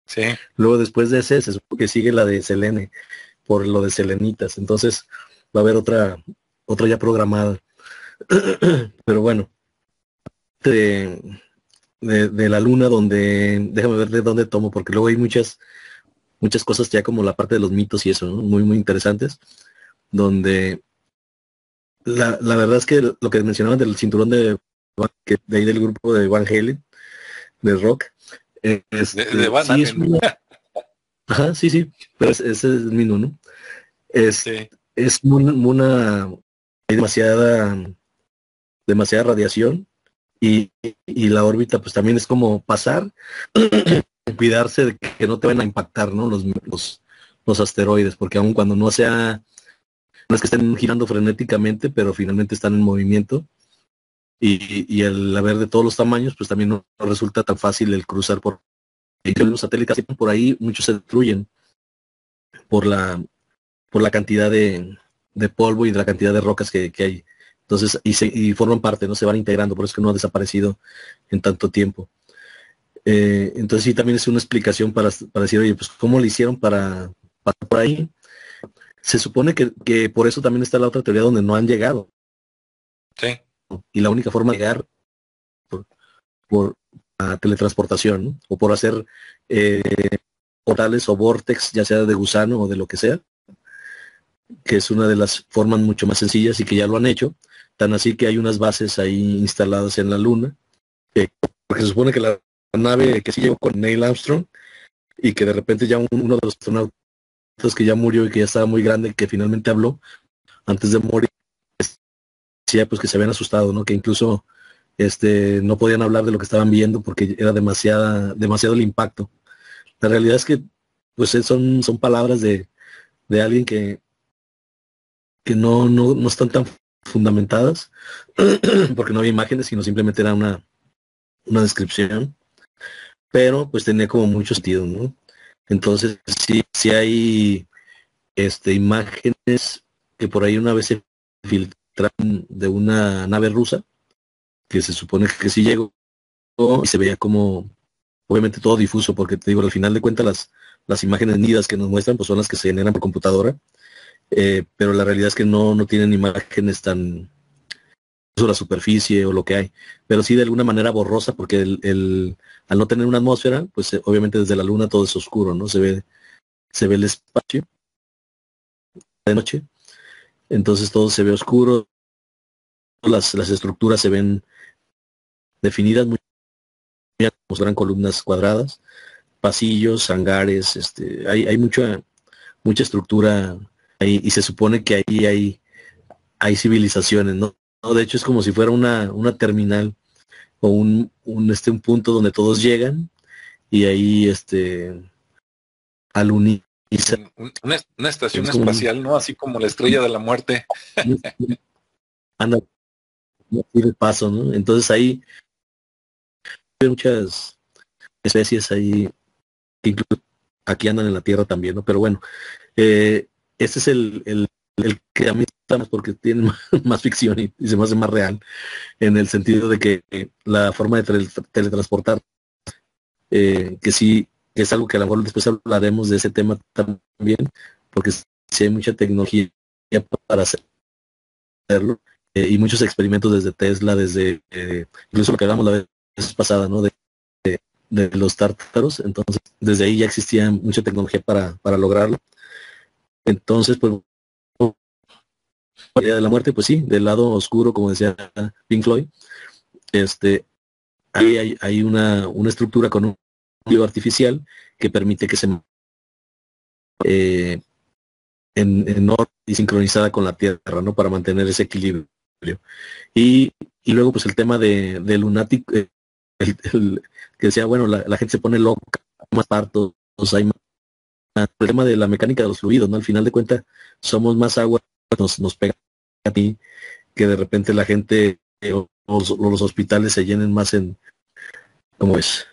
Sí. Luego después de ese, se supone que sigue la de Selene, por lo de Selenitas. Entonces va a haber otra, otra ya programada. Pero bueno, de, de, de, la luna donde, déjame ver de dónde tomo, porque luego hay muchas, muchas cosas ya como la parte de los mitos y eso, ¿no? muy, muy interesantes, donde la, la verdad es que lo que mencionaban del cinturón de, de ahí del grupo de Van Halen, de rock, es, de, de Van sí, es Ajá, sí, sí, pero ese es el mismo, ¿no? Es, Sí. es una, una- hay demasiada demasiada radiación y, y la órbita pues también es como pasar cuidarse de que no te van a impactar no los, los, los asteroides porque aun cuando no sea no es que estén girando frenéticamente pero finalmente están en movimiento y, y el haber de todos los tamaños pues también no, resulta tan fácil el cruzar por los satélites por ahí muchos se destruyen por la por la cantidad de, de polvo y de la cantidad de rocas que, que hay. Entonces, y, se, y forman parte, no se van integrando, por eso es que no ha desaparecido en tanto tiempo. Eh, entonces sí también es una explicación para, para decir, oye, pues cómo le hicieron para pasar por ahí. Se supone que, que por eso también está la otra teoría donde no han llegado. Sí. Y la única forma de llegar por, por a teletransportación, ¿no? o por hacer eh, portales o vortex, ya sea de gusano o de lo que sea, que es una de las formas mucho más sencillas y que ya lo han hecho, tan así que hay unas bases ahí instaladas en la luna, porque se supone que la nave que sí llegó con Neil Armstrong y que de repente ya un, uno de los astronautas que ya murió y que ya estaba muy grande, que finalmente habló antes de morir, decía pues que se habían asustado, ¿no? Que incluso este no podían hablar de lo que estaban viendo porque era demasiada, demasiado el impacto. La realidad es que pues son, son palabras de, de alguien que, que no, no, no están tan fundamentadas porque no había imágenes sino simplemente era una, una descripción pero pues tenía como mucho sentido ¿no? entonces sí, sí hay este imágenes que por ahí una vez se filtraron de una nave rusa que se supone que sí llegó y se veía como obviamente todo difuso porque te digo al final de cuentas las las imágenes nidas que nos muestran pues son las que se generan por computadora eh, pero la realidad es que no, no tienen imágenes tan sobre la superficie o lo que hay, pero sí de alguna manera borrosa porque el, al no tener una atmósfera, pues eh, obviamente desde la luna todo es oscuro, ¿no? Se ve, se ve el espacio de noche, entonces todo se ve oscuro, las, las estructuras se ven definidas muy fueran columnas cuadradas, pasillos, hangares, este, hay, hay mucha, mucha estructura ahí, y se supone que ahí hay, hay civilizaciones, ¿no? ¿no? De hecho es como si fuera una, una terminal o un, un, este, un punto donde todos llegan y ahí este aluniza. Una, una estación es espacial, ¿no? Así como la estrella de la muerte. Anda de paso, ¿no? Entonces ahí hay muchas especies ahí, incluso aquí andan en la Tierra también, ¿no? Pero bueno, eh, este es el, el, el, que a mí estamos porque tiene más, más ficción y, y, se me hace más real, en el sentido de que eh, la forma de tele, teletransportar, eh, que sí es algo que a lo mejor después hablaremos de ese tema también, porque sí hay mucha tecnología para hacerlo, eh, y muchos experimentos desde Tesla, desde eh, incluso lo que hablamos la vez pasada, ¿no? De, los tártaros, entonces desde ahí ya existía mucha tecnología para, para lograrlo. Entonces, pues, de la muerte, pues sí, del lado oscuro, como decía Pink Floyd, este, hay, hay una, una estructura con un artificial que permite que se eh, en, en y sincronizada con la Tierra, ¿no? Para mantener ese equilibrio. Y, luego pues el tema de, lunático, eh, que decía, bueno, la, gente se pone loca, más partos, hay más, el tema de la mecánica de los fluidos, ¿no? Al final de cuentas somos más agua, nos, nos pega a ti, que de repente la gente eh, o los, hospitales se llenen más en, ¿cómo es?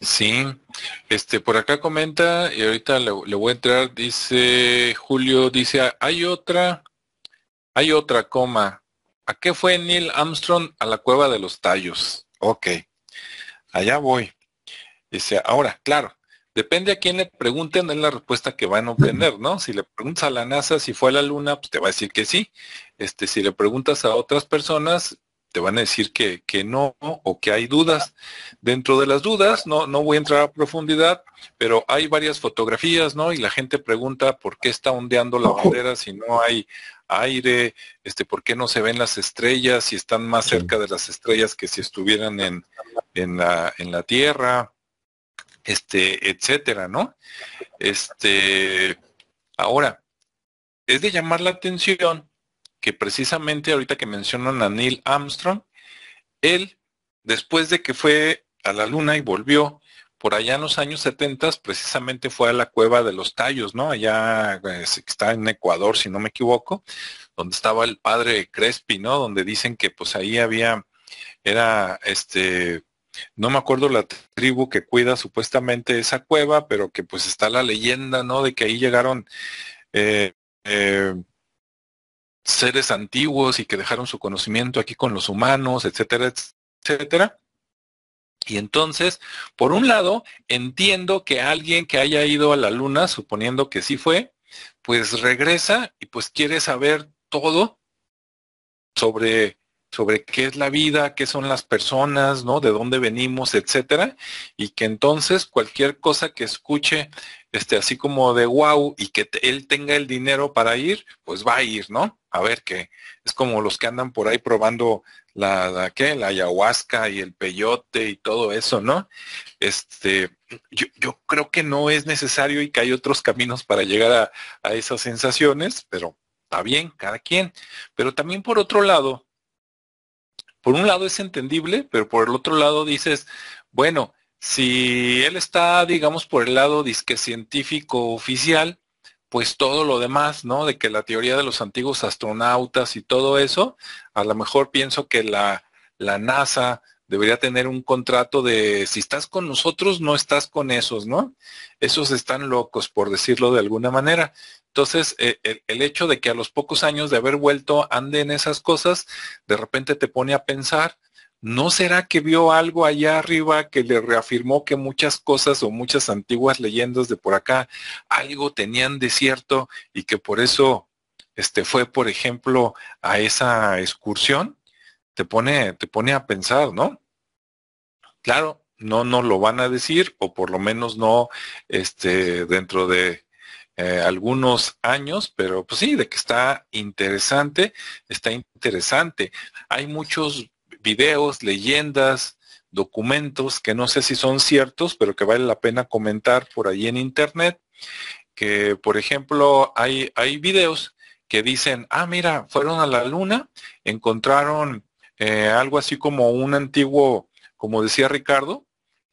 Sí, este por acá comenta y ahorita le, voy a entrar, dice Julio, dice, hay otra, hay otra coma. ¿A qué fue Neil Armstrong a la cueva de los tallos? Ok, allá voy. Dice, ahora, claro, depende a quién le pregunten, es la respuesta que van a obtener, ¿no? Si le preguntas a la NASA si fue a la Luna, pues te va a decir que sí. Este, si le preguntas a otras personas, te van a decir que, que, no o que hay dudas. Dentro de las dudas, no, no voy a entrar a profundidad, pero hay varias fotografías, ¿no? Y la gente pregunta por qué está ondeando la bandera si no hay aire, este, por qué no se ven las estrellas, si están más cerca de las estrellas que si estuvieran en, en, la, en la Tierra, este, etcétera, ¿no? Este, ahora, es de llamar la atención que precisamente ahorita que mencionan a Neil Armstrong, él, después de que fue a la luna y volvió, por allá en los años 70 precisamente fue a la cueva de los tallos, ¿no? Allá pues, está en Ecuador, si no me equivoco, donde estaba el padre Crespi, ¿no? Donde dicen que pues ahí había, era este, no me acuerdo la tribu que cuida supuestamente esa cueva, pero que pues está la leyenda, ¿no? De que ahí llegaron eh, eh, seres antiguos y que dejaron su conocimiento aquí con los humanos, etcétera, etcétera. Y entonces, por un lado, entiendo que alguien que haya ido a la luna, suponiendo que sí fue, pues regresa y pues quiere saber todo sobre sobre qué es la vida, qué son las personas, ¿no? De dónde venimos, etcétera, y que entonces cualquier cosa que escuche, este, así como de wow, y que él tenga el dinero para ir, pues va a ir, ¿no? A ver qué. Es como los que andan por ahí probando la, la ¿qué? La ayahuasca y el peyote y todo eso, ¿no? Este, yo, yo, creo que no es necesario y que hay otros caminos para llegar a, a esas sensaciones, pero está bien, cada quien. Pero también por otro lado, por un lado es entendible, pero por el otro lado dices, bueno, si él está, digamos, por el lado disque científico oficial, pues todo lo demás, ¿no? De que la teoría de los antiguos astronautas y todo eso, a lo mejor pienso que la, la NASA debería tener un contrato de si estás con nosotros, no estás con esos, ¿no? Esos están locos, por decirlo de alguna manera. Entonces, eh, el, hecho de que a los pocos años de haber vuelto ande en esas cosas, de repente te pone a pensar, ¿no será que vio algo allá arriba que le reafirmó que muchas cosas o muchas antiguas leyendas de por acá algo tenían de cierto y que por eso este fue, por ejemplo, a esa excursión? Te pone, te pone a pensar, ¿no? Claro, no nos lo van a decir, o por lo menos no este, dentro de eh, algunos años, pero pues sí, de que está interesante, está interesante. Hay muchos videos, leyendas, documentos que no sé si son ciertos, pero que vale la pena comentar por ahí en internet, que por ejemplo hay, hay videos que dicen, ah, mira, fueron a la luna, encontraron eh, algo así como un antiguo, como decía Ricardo,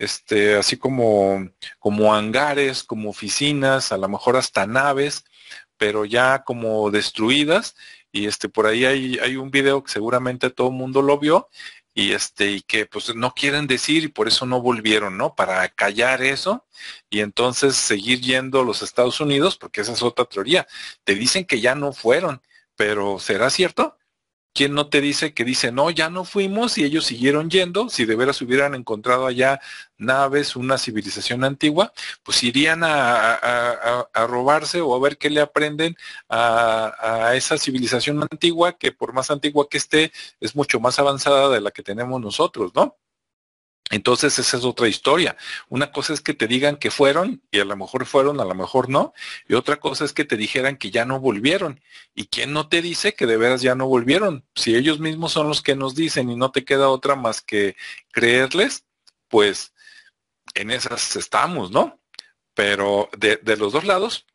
este, así como, como hangares, como oficinas, a lo mejor hasta naves, pero ya como destruidas. Y este, por ahí hay, hay un video que seguramente todo el mundo lo vio y este, y que pues no quieren decir y por eso no volvieron, ¿no? Para callar eso y entonces seguir yendo a los Estados Unidos, porque esa es otra teoría. Te dicen que ya no fueron, pero ¿será cierto? ¿Quién no te dice que dice, no, ya no fuimos y ellos siguieron yendo? Si de veras hubieran encontrado allá naves, una civilización antigua, pues irían a, robarse o a ver qué le aprenden a, a, esa civilización antigua, que por más antigua que esté, es mucho más avanzada de la que tenemos nosotros, ¿no? Entonces esa es otra historia. Una cosa es que te digan que fueron y a lo mejor fueron, a lo mejor no. Y otra cosa es que te dijeran que ya no volvieron. ¿Y quién no te dice que de veras ya no volvieron? Si ellos mismos son los que nos dicen y no te queda otra más que creerles, pues en esas estamos, ¿no? Pero de, los dos lados,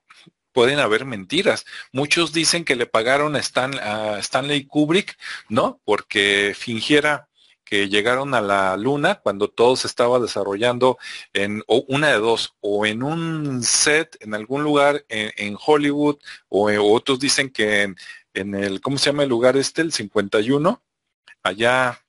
pueden haber mentiras. Muchos dicen que le pagaron a, a Stanley Kubrick, ¿no? Porque fingiera que llegaron a la luna cuando todo se estaba desarrollando en una de dos, o en un set en algún lugar en, Hollywood, o, otros dicen que en, en, el, ¿cómo se llama el lugar este? El 51, allá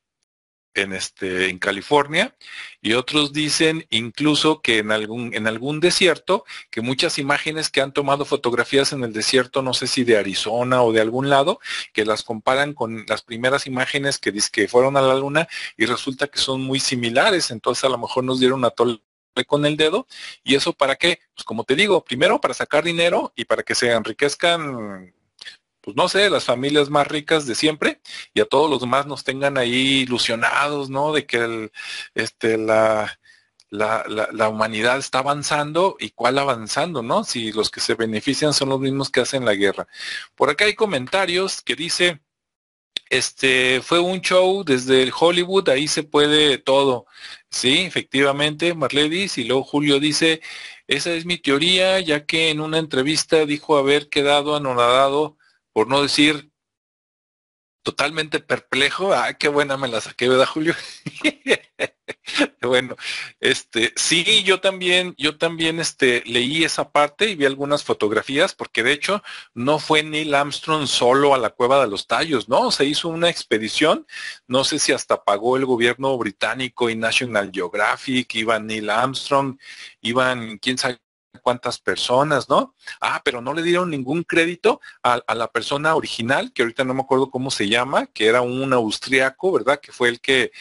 en este en California y otros dicen incluso que en algún en algún desierto que muchas imágenes que han tomado fotografías en el desierto no sé si de Arizona o de algún lado que las comparan con las primeras imágenes que que fueron a la luna y resulta que son muy similares entonces a lo mejor nos dieron a tole con el dedo y eso para qué pues como te digo primero para sacar dinero y para que se enriquezcan pues no sé, las familias más ricas de siempre y a todos los demás nos tengan ahí ilusionados, ¿no? De que el, este, la, la, la, humanidad está avanzando y cuál avanzando, ¿no? Si los que se benefician son los mismos que hacen la guerra. Por acá hay comentarios que dice, este, fue un show desde el Hollywood, ahí se puede todo. Sí, efectivamente, Marledis, y luego Julio dice, esa es mi teoría, ya que en una entrevista dijo haber quedado anonadado por no decir totalmente perplejo. Ah, qué buena me la saqué, ¿verdad, Julio? bueno, este, sí, yo también, yo también este, leí esa parte y vi algunas fotografías, porque de hecho no fue Neil Armstrong solo a la cueva de los tallos, ¿no? Se hizo una expedición, no sé si hasta pagó el gobierno británico y National Geographic, iban Neil Armstrong, iban, quién sabe cuántas personas, ¿no? Ah, pero no le dieron ningún crédito a, la persona original, que ahorita no me acuerdo cómo se llama, que era un austriaco, ¿verdad? Que fue el que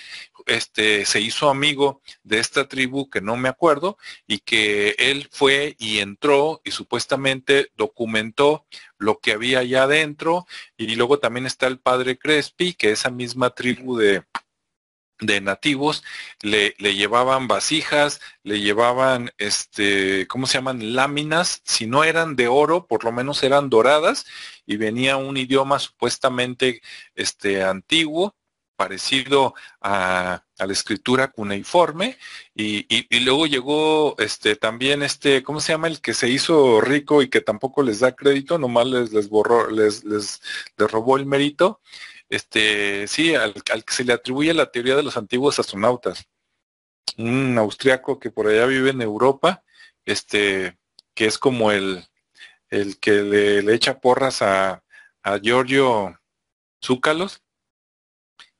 este, se hizo amigo de esta tribu, que no me acuerdo, y que él fue y entró y supuestamente documentó lo que había allá adentro. Y luego también está el padre Crespi, que esa misma tribu de, de nativos le, le, llevaban vasijas, le llevaban, este, ¿cómo se llaman? Láminas, si no eran de oro, por lo menos eran doradas, y venía un idioma supuestamente este, antiguo, parecido a, la escritura cuneiforme, y, y, luego llegó este, también este, ¿cómo se llama? El que se hizo rico y que tampoco les da crédito, nomás les, les borró, les, les robó el mérito, este, sí, al, que se le atribuye la teoría de los antiguos astronautas. Un austriaco que por allá vive en Europa, este, que es como el, el que le, echa porras a, a Giorgio Zúcalos.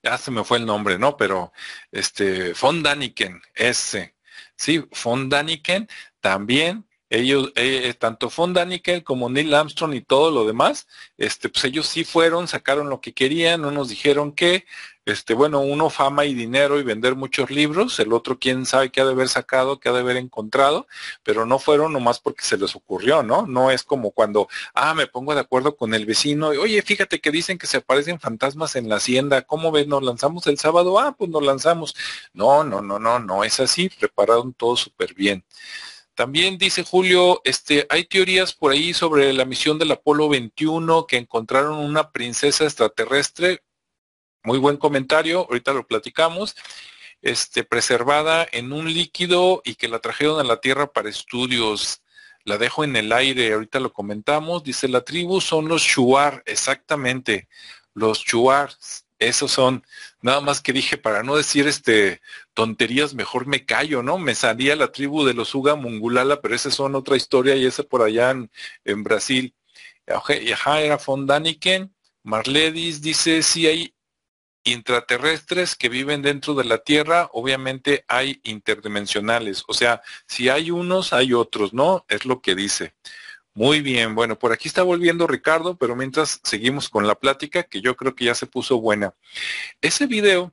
Ya se me fue el nombre, ¿no? Pero este, von Daniken, ese. Sí, von Daniken también ellos, eh, tanto Von Daniken como Neil Armstrong y todo lo demás, este, pues ellos sí fueron, sacaron lo que querían, no nos dijeron que, este, bueno, uno fama y dinero y vender muchos libros, el otro quién sabe qué ha de haber sacado, qué ha de haber encontrado, pero no fueron nomás porque se les ocurrió, ¿no? No es como cuando, ah, me pongo de acuerdo con el vecino, y, oye, fíjate que dicen que se aparecen fantasmas en la hacienda, ¿cómo ves? ¿Nos lanzamos el sábado? Ah, pues nos lanzamos. No, no, no, no, no es así, prepararon todo súper bien. También dice Julio, este, hay teorías por ahí sobre la misión del Apolo 21 que encontraron una princesa extraterrestre. Muy buen comentario, ahorita lo platicamos. Este, preservada en un líquido y que la trajeron a la Tierra para estudios. La dejo en el aire, ahorita lo comentamos. Dice, la tribu son los Shuar, exactamente. Los Shuar, esos son, nada más que dije, para no decir este tonterías, mejor me callo, ¿no? Me salía la tribu de los Uga Mungulala, pero esa son otra historia y esa por allá en, Brasil. Ajá, era Fondaniken. Marledis dice, si hay intraterrestres que viven dentro de la Tierra, obviamente hay interdimensionales. O sea, si hay unos, hay otros, ¿no? Es lo que dice. Muy bien, bueno, por aquí está volviendo Ricardo, pero mientras seguimos con la plática, que yo creo que ya se puso buena. Ese video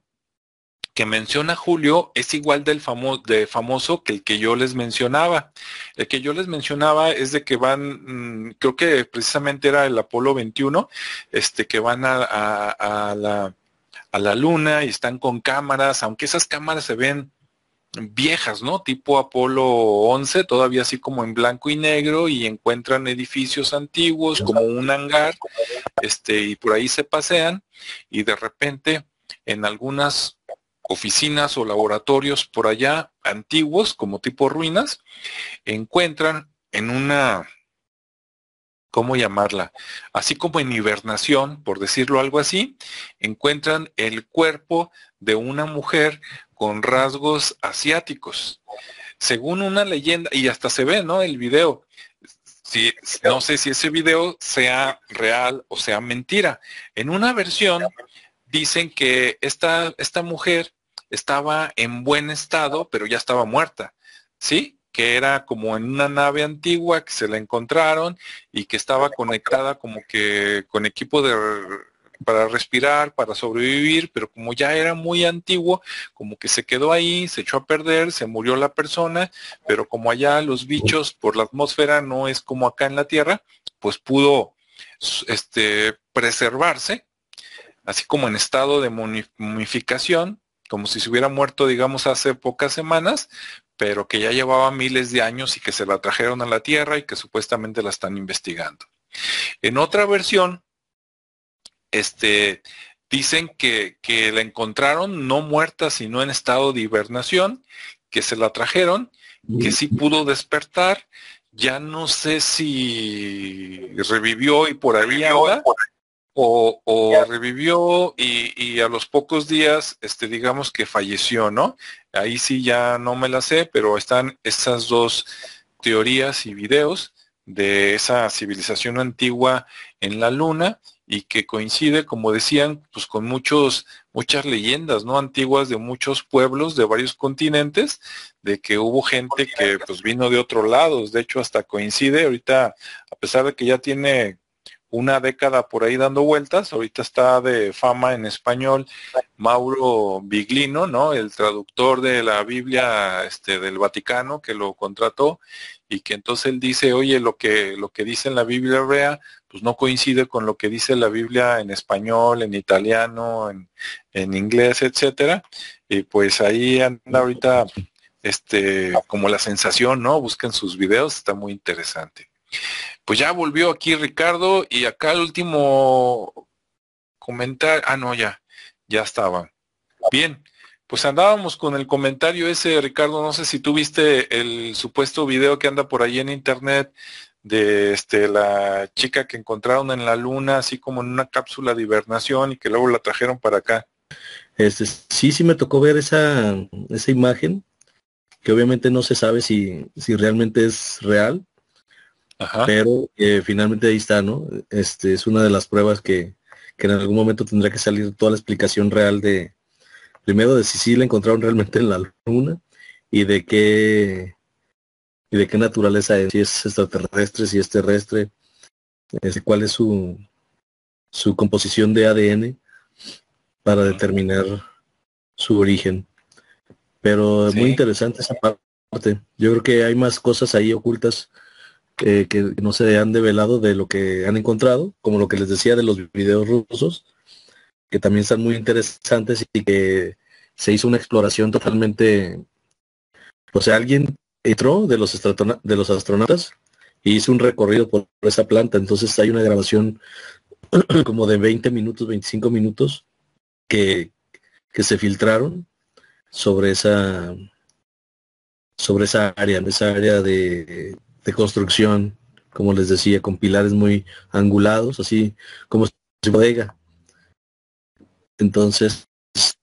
que menciona Julio es igual del famo famoso que el que yo les mencionaba. El que yo les mencionaba es de que van, mm, creo que precisamente era el Apolo 21, este, que van a, a, la, a la luna y están con cámaras, aunque esas cámaras se ven viejas, ¿no? Tipo Apolo 11, todavía así como en blanco y negro y encuentran edificios antiguos como un hangar, este, y por ahí se pasean y de repente en algunas oficinas o laboratorios por allá antiguos como tipo ruinas, encuentran en una ¿cómo llamarla? Así como en hibernación, por decirlo algo así, encuentran el cuerpo de una mujer con rasgos asiáticos. Según una leyenda, y hasta se ve, ¿no? El video. Si, no sé si ese video sea real o sea mentira. En una versión dicen que esta, esta mujer estaba en buen estado, pero ya estaba muerta. ¿Sí? Que era como en una nave antigua que se la encontraron y que estaba conectada como que con equipo de para respirar, para sobrevivir, pero como ya era muy antiguo, como que se quedó ahí, se echó a perder, se murió la persona, pero como allá los bichos por la atmósfera no es como acá en la Tierra, pues pudo este, preservarse, así como en estado de momificación, como si se hubiera muerto, digamos, hace pocas semanas, pero que ya llevaba miles de años y que se la trajeron a la Tierra y que supuestamente la están investigando. En otra versión, este, dicen que, que la encontraron no muerta, sino en estado de hibernación, que se la trajeron, que sí pudo despertar. Ya no sé si revivió y por ahí anda, o, revivió y, a los pocos días, este, digamos que falleció, ¿no? Ahí sí ya no me la sé, pero están esas dos teorías y videos de esa civilización antigua en la luna y que coincide, como decían, pues con muchos, muchas leyendas, ¿no? Antiguas de muchos pueblos de varios continentes, de que hubo gente que pues vino de otros lados, de hecho hasta coincide, ahorita, a pesar de que ya tiene una década por ahí dando vueltas. Ahorita está de fama en español Mauro Biglino, ¿no? El traductor de la Biblia este, del Vaticano que lo contrató y que entonces él dice, oye, lo que, lo que dice en la Biblia hebrea, pues no coincide con lo que dice la Biblia en español, en italiano, en, en inglés, etcétera. Y pues ahí anda ahorita este como la sensación, ¿no? Busquen sus videos, está muy interesante. Pues ya volvió aquí Ricardo y acá el último comentario. Ah, no, ya, ya estaba. Bien, pues andábamos con el comentario ese, Ricardo. No sé si tú viste el supuesto video que anda por ahí en internet de este la chica que encontraron en la luna, así como en una cápsula de hibernación y que luego la trajeron para acá. Este, sí, sí me tocó ver esa, esa imagen, que obviamente no se sabe si, si realmente es real, pero eh, finalmente ahí está, ¿no? Este es una de las pruebas que, en algún momento tendrá que salir toda la explicación real de, primero de si sí la encontraron realmente en la luna y de qué y de qué naturaleza es, si es extraterrestre, si es terrestre, este, cuál es su, su composición de ADN para determinar su origen. Pero es muy interesante esa parte. Yo creo que hay más cosas ahí ocultas que no se han develado de lo que han encontrado, como lo que les decía de los videos rusos, que también están muy interesantes y que se hizo una exploración totalmente, o sea, alguien entró de los, de los astronautas y hizo un recorrido por esa planta, entonces hay una grabación como de 20 minutos, 25 minutos que, que se filtraron sobre esa sobre esa área, esa área de, de construcción, como les decía, con pilares muy angulados, así como si bodega. Entonces, es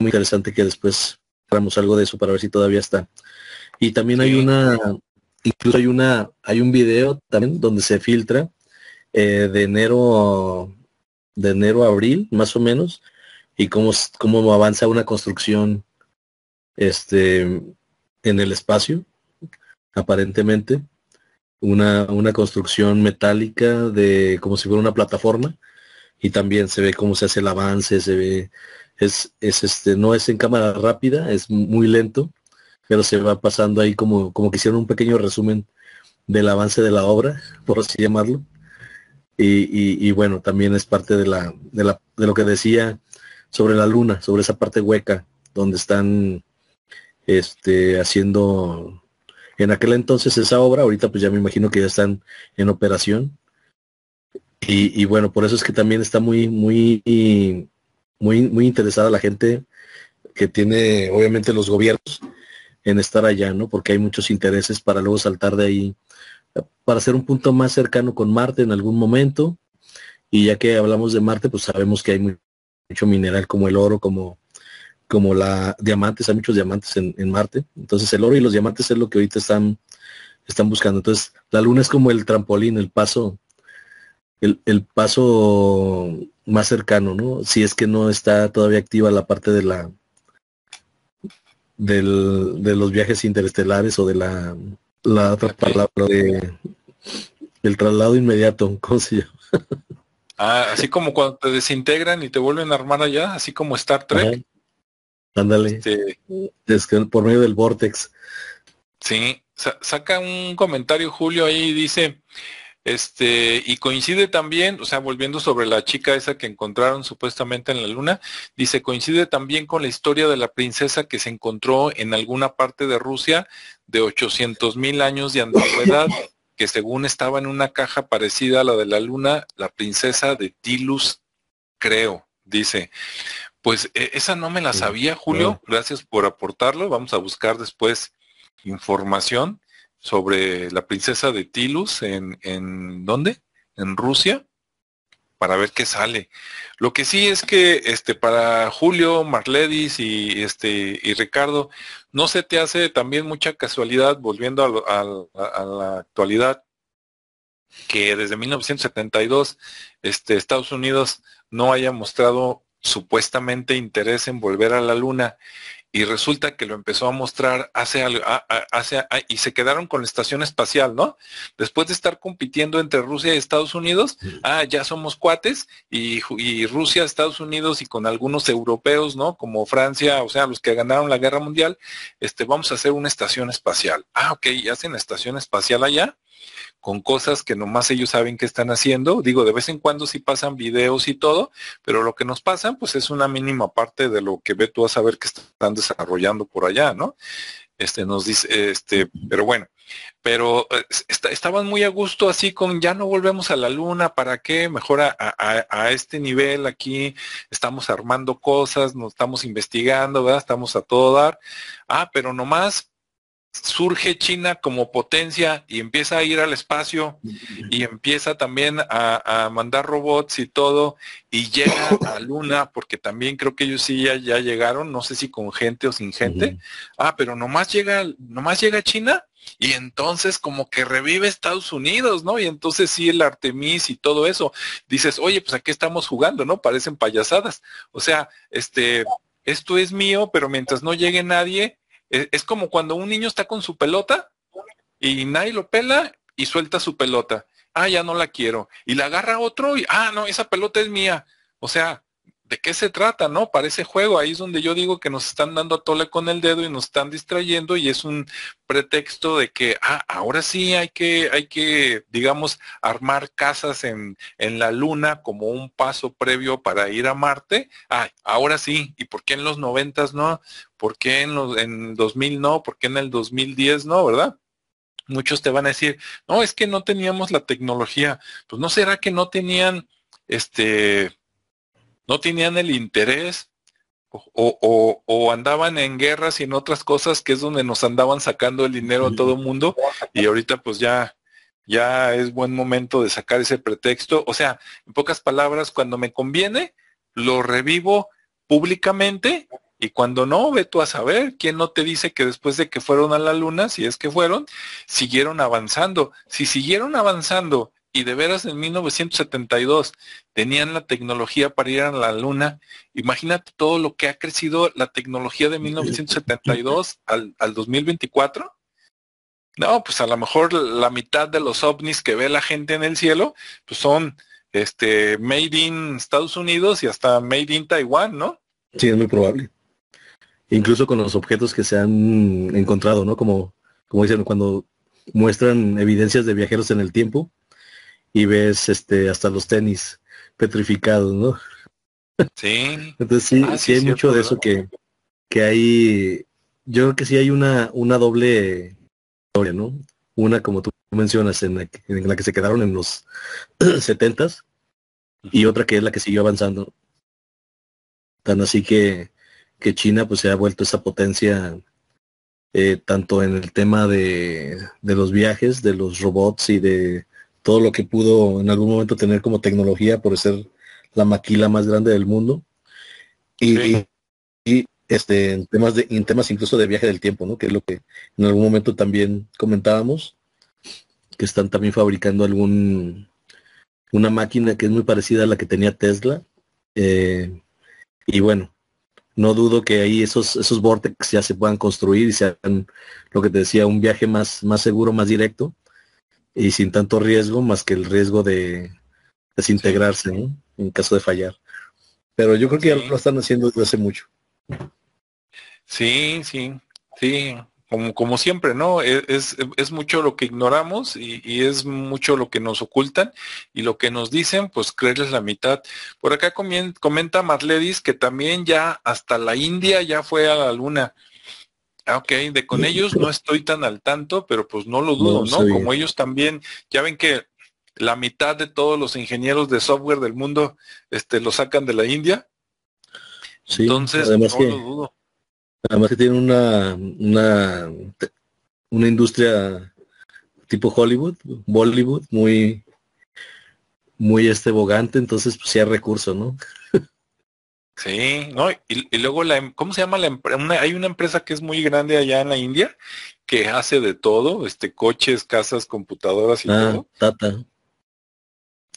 muy interesante que después hagamos algo de eso para ver si todavía está. Y también hay una, incluso hay una, hay un video también donde se filtra eh, de enero, de enero a abril, más o menos, y cómo, cómo avanza una construcción este en el espacio, aparentemente una, una construcción metálica de como si fuera una plataforma y también se ve cómo se hace el avance, se ve, es, es este, no es en cámara rápida, es muy lento, pero se va pasando ahí como, como que hicieron un pequeño resumen del avance de la obra, por así llamarlo. Y, y, bueno, también es parte de la, de la, de lo que decía sobre la luna, sobre esa parte hueca, donde están este haciendo en aquel entonces esa obra, ahorita pues ya me imagino que ya están en operación. Y, bueno, por eso es que también está muy, muy, muy, muy interesada la gente que tiene, obviamente, los gobiernos en estar allá, ¿no? Porque hay muchos intereses para luego saltar de ahí para ser un punto más cercano con Marte en algún momento. Y ya que hablamos de Marte, pues sabemos que hay mucho mineral como el oro, como, como la diamantes, hay muchos diamantes en, en, Marte. Entonces el oro y los diamantes es lo que ahorita están, están buscando. Entonces la luna es como el trampolín, el paso, el, el paso más cercano, ¿no? Si es que no está todavía activa la parte de la del, de los viajes interestelares o de la, la otra palabra de el traslado inmediato, ¿cómo se llama? Ah, así como cuando te desintegran y te vuelven a armar allá, así como Star Trek. Ándale. Este, por medio del vortex. Sí, saca un comentario Julio ahí dice, este, y coincide también, o sea, volviendo sobre la chica esa que encontraron supuestamente en la luna, dice, coincide también con la historia de la princesa que se encontró en alguna parte de Rusia de 800 mil años de antigüedad, que según estaba en una caja parecida a la de la luna, la princesa de Tilus, creo, dice. Pues e, esa no me la sabía, Julio. Gracias por aportarlo. Vamos a buscar después información sobre la princesa de Tilus en, en ¿dónde? En Rusia para ver qué sale. Lo que sí es que este para Julio, Marledis y este y Ricardo, no se te hace también mucha casualidad volviendo a, a, la actualidad que desde 1972 este Estados Unidos no haya mostrado supuestamente interés en volver a la luna y resulta que lo empezó a mostrar hace, hace y se quedaron con la estación espacial, ¿no? Después de estar compitiendo entre Rusia y Estados Unidos, ah, ya somos cuates y, y, Rusia, Estados Unidos y con algunos europeos, ¿no? Como Francia, o sea, los que ganaron la guerra mundial, este, vamos a hacer una estación espacial. Ah, ok, y hacen la estación espacial allá con cosas que nomás ellos saben que están haciendo. Digo, de vez en cuando sí pasan videos y todo, pero lo que nos pasan pues es una mínima parte de lo que ve tú a saber que están desarrollando por allá, ¿no? Este nos dice, este, pero bueno, pero eh, estaban muy a gusto así con ya no volvemos a la luna, ¿para qué? Mejor a, a, este nivel aquí estamos armando cosas, nos estamos investigando, ¿verdad? Estamos a todo dar. Ah, pero nomás surge China como potencia y empieza a ir al espacio y empieza también a, mandar robots y todo y llega a Luna porque también creo que ellos sí ya, ya llegaron, no sé si con gente o sin gente. Ah, pero nomás llega, nomás llega China y entonces como que revive Estados Unidos, ¿no? Y entonces sí el Artemis y todo eso. Dices, oye, pues aquí estamos jugando, ¿no? Parecen payasadas. O sea, este, esto es mío, pero mientras no llegue nadie, es, como cuando un niño está con su pelota y nadie lo pela y suelta su pelota. Ah, ya no la quiero. Y la agarra otro y, ah, no, esa pelota es mía. O sea, ¿de qué se trata, no? Parece juego. Ahí es donde yo digo que nos están dando a tole con el dedo y nos están distrayendo y es un pretexto de que, ah, ahora sí hay que, hay que, digamos, armar casas en, en la luna como un paso previo para ir a Marte. Ah, ahora sí. ¿Y por qué en los noventas no? ¿Por qué en los, en 2000 no? ¿Por qué en el 2010 no? ¿Verdad? Muchos te van a decir, no, es que no teníamos la tecnología. Pues no será que no tenían, este, no tenían el interés o, o, andaban en guerras y en otras cosas que es donde nos andaban sacando el dinero a todo el mundo y ahorita pues ya ya es buen momento de sacar ese pretexto. O sea, en pocas palabras, cuando me conviene, lo revivo públicamente y cuando no, ve tú a saber, ¿quién no te dice que después de que fueron a la luna, si es que fueron, siguieron avanzando? Si siguieron avanzando y de veras en 1972 tenían la tecnología para ir a la luna, imagínate todo lo que ha crecido la tecnología de 1972 al, al 2024. No, pues a lo mejor la mitad de los ovnis que ve la gente en el cielo, pues son este made in Estados Unidos y hasta made in Taiwán, ¿no? Sí, es muy probable. Incluso con los objetos que se han encontrado, ¿no? Como, como dicen, cuando muestran evidencias de viajeros en el tiempo, y ves este hasta los tenis petrificados, ¿no? Sí. Entonces sí, ah, sí, hay mucho de eso que, que hay, yo creo que sí hay una, una doble historia, ¿no? Una como tú mencionas en la, en la que se quedaron en los setentas y otra que es la que siguió avanzando. Tan así que, que China pues se ha vuelto esa potencia eh, tanto en el tema de, de, los viajes, de los robots y de todo lo que pudo en algún momento tener como tecnología por ser la maquila más grande del mundo. Y, y, este, en temas de, en temas incluso de viaje del tiempo, ¿no? Que es lo que en algún momento también comentábamos, que están también fabricando algún una máquina que es muy parecida a la que tenía Tesla. Eh, y bueno, no dudo que ahí esos, esos vortex ya se puedan construir y se hagan lo que te decía, un viaje más, más seguro, más directo y sin tanto riesgo, más que el riesgo de desintegrarse en caso de fallar. Pero yo creo que ya lo están haciendo desde hace mucho. Sí, sí, sí como, como siempre, ¿no? E, es, es, mucho lo que ignoramos y, es mucho lo que nos ocultan y lo que nos dicen, pues creerles la mitad. Por acá comenta Marledis que también ya hasta la India ya fue a la luna. Ah, ok, de con ellos no estoy tan al tanto, pero pues no lo dudo, ¿no? Como ellos también, ya ven que la mitad de todos los ingenieros de software del mundo este, lo sacan de la India. Sí, Entonces, no lo dudo. Además que tiene una, una, una industria tipo Hollywood, Bollywood, muy, muy este bogante, entonces pues sí hay recursos, ¿no? Sí, no, y, luego la, em, ¿cómo se llama la empresa? Hay una empresa que es muy grande allá en la India que hace de todo, este, coches, casas, computadoras y ah, todo. Tata.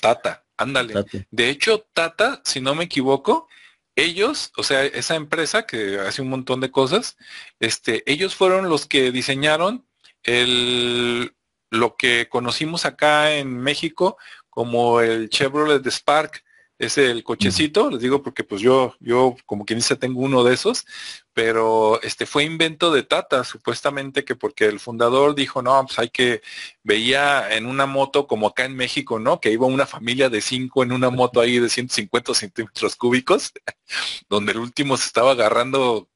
Tata, ándale. De hecho, Tata, si no me equivoco, ellos, o sea, esa empresa que hace un montón de cosas, este, ellos fueron los que diseñaron el, lo que conocimos acá en México como el Chevrolet Spark, es el cochecito, les digo porque pues yo, yo como quien dice tengo uno de esos, pero este fue invento de Tata, supuestamente que porque el fundador dijo, no, pues hay que, veía en una moto como acá en México, ¿no? Que iba una familia de cinco en una moto ahí de 150 centímetros cúbicos, donde el último se estaba agarrando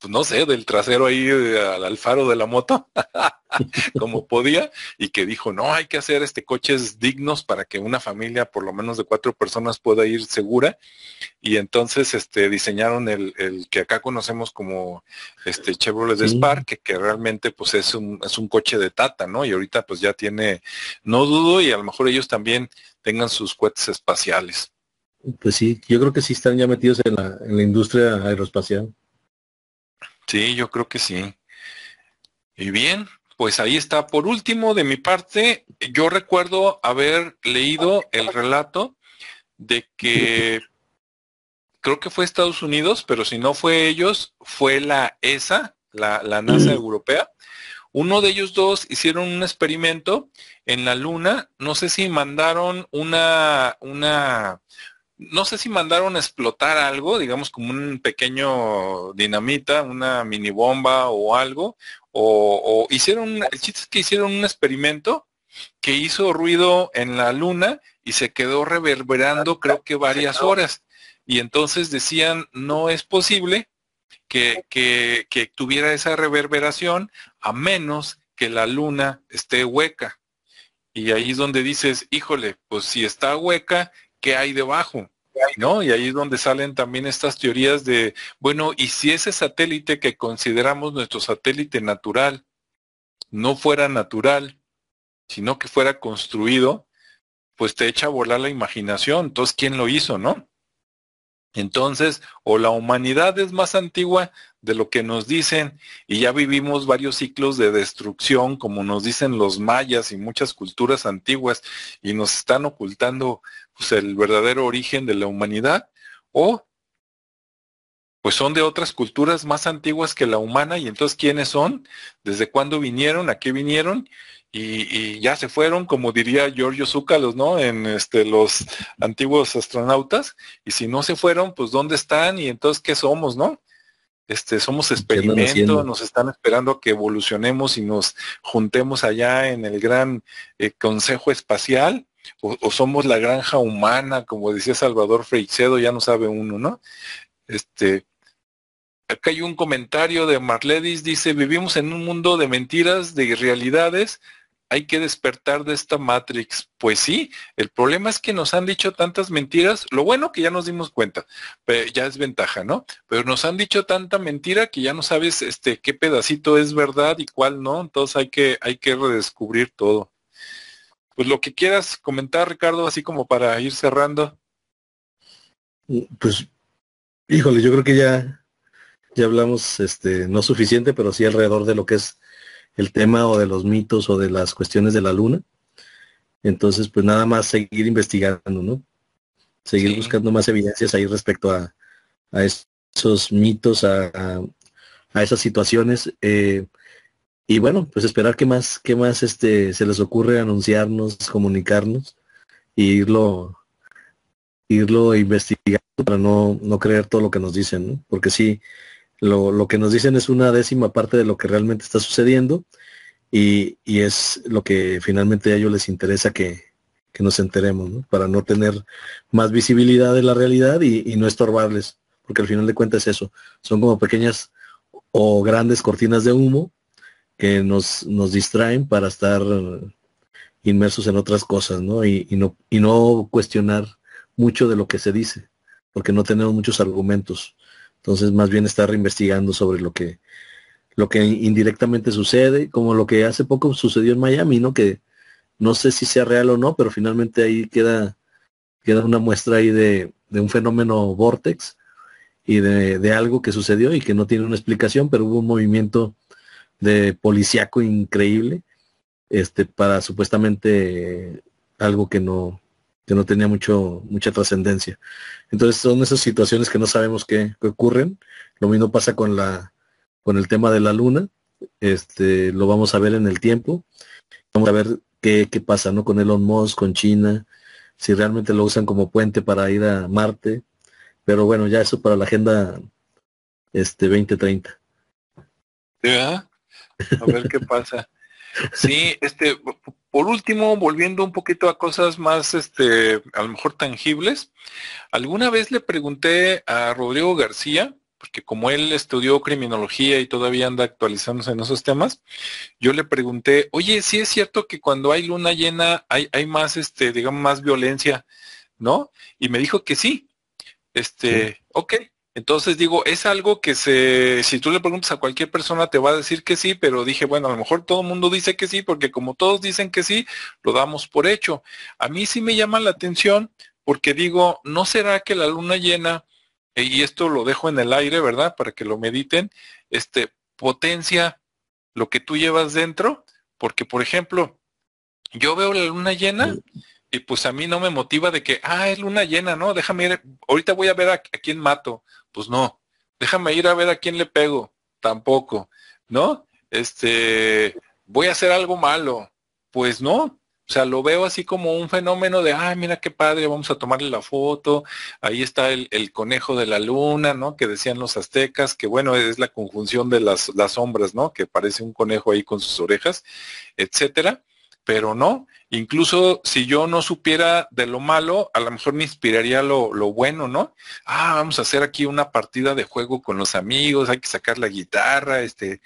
pues no sé, del trasero ahí al, alfaro de la moto, como podía, y que dijo, no, hay que hacer este coches dignos para que una familia por lo menos de cuatro personas pueda ir segura. Y entonces este diseñaron el, el que acá conocemos como este Chevrolet Spark, que, que, realmente pues es un, es un coche de tata, ¿no? Y ahorita pues ya tiene, no dudo, y a lo mejor ellos también tengan sus cohetes espaciales. Pues sí, yo creo que sí están ya metidos en la, en la industria aeroespacial. Sí, yo creo que sí. Y bien, pues ahí está. Por último, de mi parte, yo recuerdo haber leído el relato de que creo que fue Estados Unidos, pero si no fue ellos, fue la ESA, la, la NASA europea. Uno de ellos dos hicieron un experimento en la Luna. No sé si mandaron una, una, no sé si mandaron a explotar algo, digamos como un pequeño dinamita, una mini bomba o algo, o, hicieron, el chiste es que hicieron un experimento que hizo ruido en la luna y se quedó reverberando creo que varias horas. Y entonces decían, no es posible que, que, que tuviera esa reverberación a menos que la luna esté hueca. Y ahí es donde dices, híjole, pues si está hueca, ¿qué hay debajo? ¿No? Y ahí es donde salen también estas teorías de, bueno, ¿y si ese satélite que consideramos nuestro satélite natural no fuera natural, sino que fuera construido, pues te echa a volar la imaginación. Entonces, ¿quién lo hizo, no? Entonces, o la humanidad es más antigua de lo que nos dicen y ya vivimos varios ciclos de destrucción, como nos dicen los mayas y muchas culturas antiguas, y nos están ocultando pues, el verdadero origen de la humanidad, o pues son de otras culturas más antiguas que la humana, y entonces ¿quiénes son? ¿Desde cuándo vinieron? ¿A qué vinieron? y, ya se fueron, como diría Giorgio Zúcalos, ¿no? En este, los antiguos astronautas, y si no se fueron, pues ¿dónde están? Y entonces, ¿qué somos, no? Este, somos experimento, nos están esperando a que evolucionemos y nos juntemos allá en el gran eh, Consejo Espacial, o, somos la granja humana, como decía Salvador Freixedo, ya no sabe uno, ¿no? Este, acá hay un comentario de Marledis, dice, vivimos en un mundo de mentiras, de irrealidades, hay que despertar de esta Matrix. Pues sí, el problema es que nos han dicho tantas mentiras, lo bueno que ya nos dimos cuenta, ya es ventaja, ¿no? Pero nos han dicho tanta mentira que ya no sabes este qué pedacito es verdad y cuál no, entonces hay que hay que redescubrir todo. Pues lo que quieras comentar, Ricardo, así como para ir cerrando. Pues híjole, yo creo que ya ya hablamos, este, no suficiente, pero sí alrededor de lo que es el tema o de los mitos o de las cuestiones de la luna. Entonces, pues nada más seguir investigando, ¿no? Seguir buscando más evidencias ahí respecto a, a esos mitos, a, a, esas situaciones. Eh, y bueno, pues esperar que más, que más este, se les ocurre anunciarnos, comunicarnos e irlo, irlo investigando para no, no creer todo lo que nos dicen, ¿no? Porque sí, lo, lo, que nos dicen es una décima parte de lo que realmente está sucediendo y, y es lo que finalmente a ellos les interesa que, que nos enteremos, ¿no? para no tener más visibilidad de la realidad y, y, no estorbarles, porque al final de cuentas es eso, son como pequeñas o grandes cortinas de humo que nos, nos distraen para estar inmersos en otras cosas, ¿no? Y, no, y no cuestionar mucho de lo que se dice, porque no tenemos muchos argumentos. Entonces, más bien estar investigando sobre lo que, lo que indirectamente sucede, como lo que hace poco sucedió en Miami, ¿no? Que no sé si sea real o no, pero finalmente ahí queda, queda una muestra ahí de, de un fenómeno vortex y de, de, algo que sucedió y que no tiene una explicación, pero hubo un movimiento de policíaco increíble, este, para supuestamente algo que no, que no tenía mucho, mucha trascendencia. Entonces son esas situaciones que no sabemos qué, ocurren. Lo mismo pasa con la, con el tema de la luna. Este, lo vamos a ver en el tiempo. Vamos a ver qué, qué pasa, ¿no? Con Elon Musk, con China, si realmente lo usan como puente para ir a Marte. Pero bueno, ya eso para la agenda este 2030. A ver qué pasa. Sí, este, por último, volviendo un poquito a cosas más, este, a lo mejor tangibles, alguna vez le pregunté a Rodrigo García, porque como él estudió criminología y todavía anda actualizándose en esos temas, yo le pregunté, oye, sí es cierto que cuando hay luna llena hay, hay más, este, digamos, más violencia, ¿no? Y me dijo que sí. Este, sí. ok, entonces digo, es algo que se, si tú le preguntas a cualquier persona te va a decir que sí, pero dije, bueno, a lo mejor todo el mundo dice que sí, porque como todos dicen que sí, lo damos por hecho. A mí sí me llama la atención porque digo, ¿no será que la luna llena, y esto lo dejo en el aire, ¿verdad? Para que lo mediten, este, potencia lo que tú llevas dentro? Porque, por ejemplo, yo veo la luna llena y pues a mí no me motiva de que, ah, es luna llena, ¿no? Déjame ir, ahorita voy a ver a, a quién mato pues no. Déjame ir a ver a quién le pego. Tampoco. ¿No? Este, voy a hacer algo malo. Pues no. O sea, lo veo así como un fenómeno de, ay, mira qué padre, vamos a tomarle la foto. Ahí está el, el, conejo de la luna, ¿no? Que decían los aztecas, que bueno, es la conjunción de las, las sombras, ¿no? Que parece un conejo ahí con sus orejas, etcétera pero no. Incluso si yo no supiera de lo malo, a lo mejor me inspiraría lo, lo, bueno, ¿no? Ah, vamos a hacer aquí una partida de juego con los amigos, hay que sacar la guitarra, este,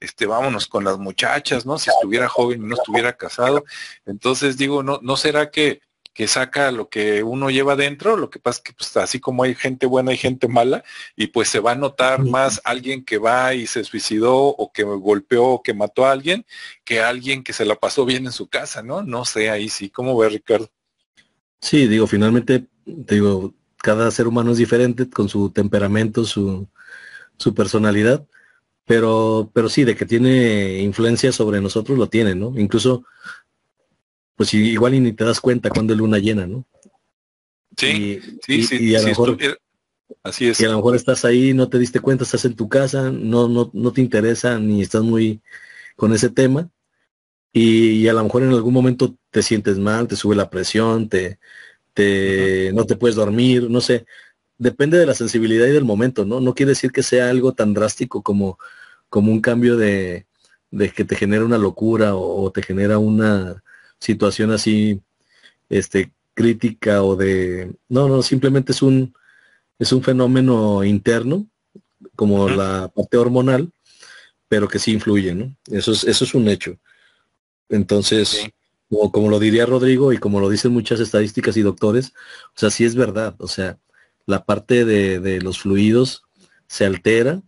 este, vámonos con las muchachas, ¿no? Si estuviera joven y no estuviera casado. Entonces digo, no, no será que, que saca lo que uno lleva dentro, lo que pasa es que pues, así como hay gente buena y gente mala, y pues se va a notar más alguien que va y se suicidó o que golpeó o que mató a alguien, que alguien que se la pasó bien en su casa, ¿no? No sé, ahí sí, ¿cómo ve Ricardo? Sí, digo, finalmente, digo, cada ser humano es diferente con su temperamento, su, su personalidad, pero, pero sí, de que tiene influencia sobre nosotros lo tiene, ¿no? Incluso pues igual y ni te das cuenta cuando es luna llena, ¿no? Sí, y, sí, y, sí, y a sí, lo mejor, estuviera, así es. Y a lo mejor estás ahí, no te diste cuenta, estás en tu casa, no, no, no te interesa ni estás muy con ese tema. Y, y, a lo mejor en algún momento te sientes mal, te sube la presión, te, te, uh -huh. no te puedes dormir, no sé. Depende de la sensibilidad y del momento, ¿no? No quiere decir que sea algo tan drástico como, como un cambio de, de que te genera una locura o, o te genera una, situación así este crítica o de no no simplemente es un es un fenómeno interno como uh -huh. la parte hormonal pero que sí influye no eso es eso es un hecho. Entonces, como, como, lo diría Rodrigo y como lo dicen muchas estadísticas y doctores, o sea, sí es verdad, o sea, la parte de, de los fluidos se altera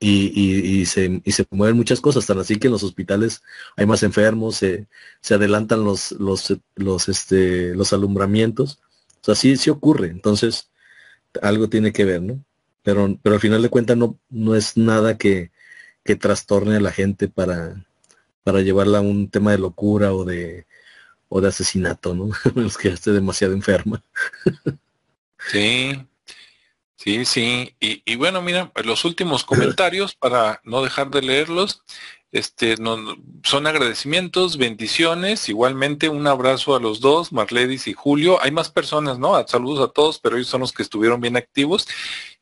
y, y, se, y se mueven muchas cosas, tan así que en los hospitales hay más enfermos, se, se adelantan los, los, los, este, los alumbramientos. O sea, sí, ocurre. Entonces, algo tiene que ver, ¿no? Pero, pero al final de cuentas no, no es nada que, que trastorne a la gente para, para llevarla a un tema de locura o de, o de asesinato, ¿no? es que esté demasiado enferma. sí, Sí, sí. Y, y, bueno, mira, los últimos comentarios para no dejar de leerlos. Este, no, son agradecimientos, bendiciones, igualmente un abrazo a los dos, Marledis y Julio. Hay más personas, ¿no? Saludos a todos, pero ellos son los que estuvieron bien activos.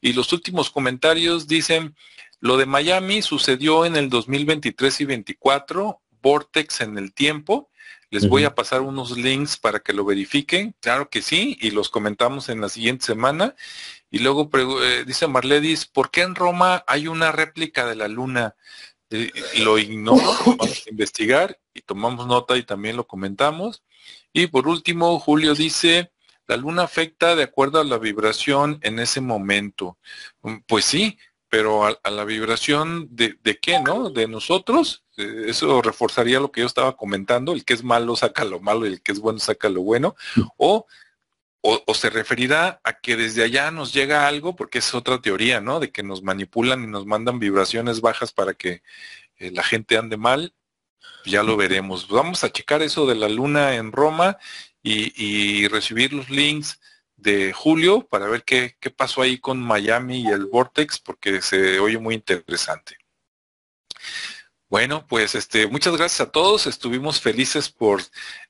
Y los últimos comentarios dicen, lo de Miami sucedió en el 2023 y 24, Vortex en el tiempo. Les voy a pasar unos links para que lo verifiquen. Claro que sí, y los comentamos en la siguiente semana. Y luego eh, dice Marledis, ¿por qué en Roma hay una réplica de la luna? Eh, lo ignoro, vamos a investigar y tomamos nota y también lo comentamos. Y por último, Julio dice, la luna afecta de acuerdo a la vibración en ese momento. Mm, pues sí, pero a, la vibración de, de, qué, ¿no? De nosotros. Eh, eso reforzaría lo que yo estaba comentando, el que es malo saca lo malo y el que es bueno saca lo bueno. O o, se referirá a que desde allá nos llega algo, porque es otra teoría, ¿no? De que nos manipulan y nos mandan vibraciones bajas para que eh, la gente ande mal. Ya lo veremos. Vamos a checar eso de la luna en Roma y, recibir los links de Julio para ver qué, qué pasó ahí con Miami y el Vortex, porque se oye muy interesante. Bueno, pues este, muchas gracias a todos. Estuvimos felices por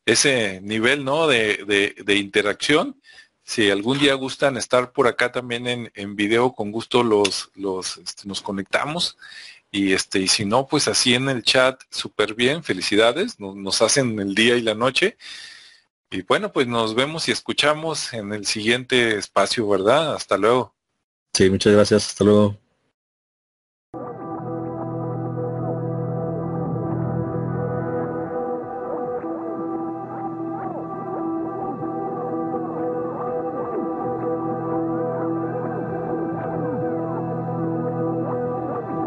ese nivel, ¿no? De, de, de interacción si algún día gustan estar por acá también en, en video, con gusto los, los este, nos conectamos. Y este, y si no, pues así en el chat, súper bien, felicidades, nos, nos hacen el día y la noche. Y bueno, pues nos vemos y escuchamos en el siguiente espacio, ¿verdad? Hasta luego. Sí, muchas gracias, hasta luego.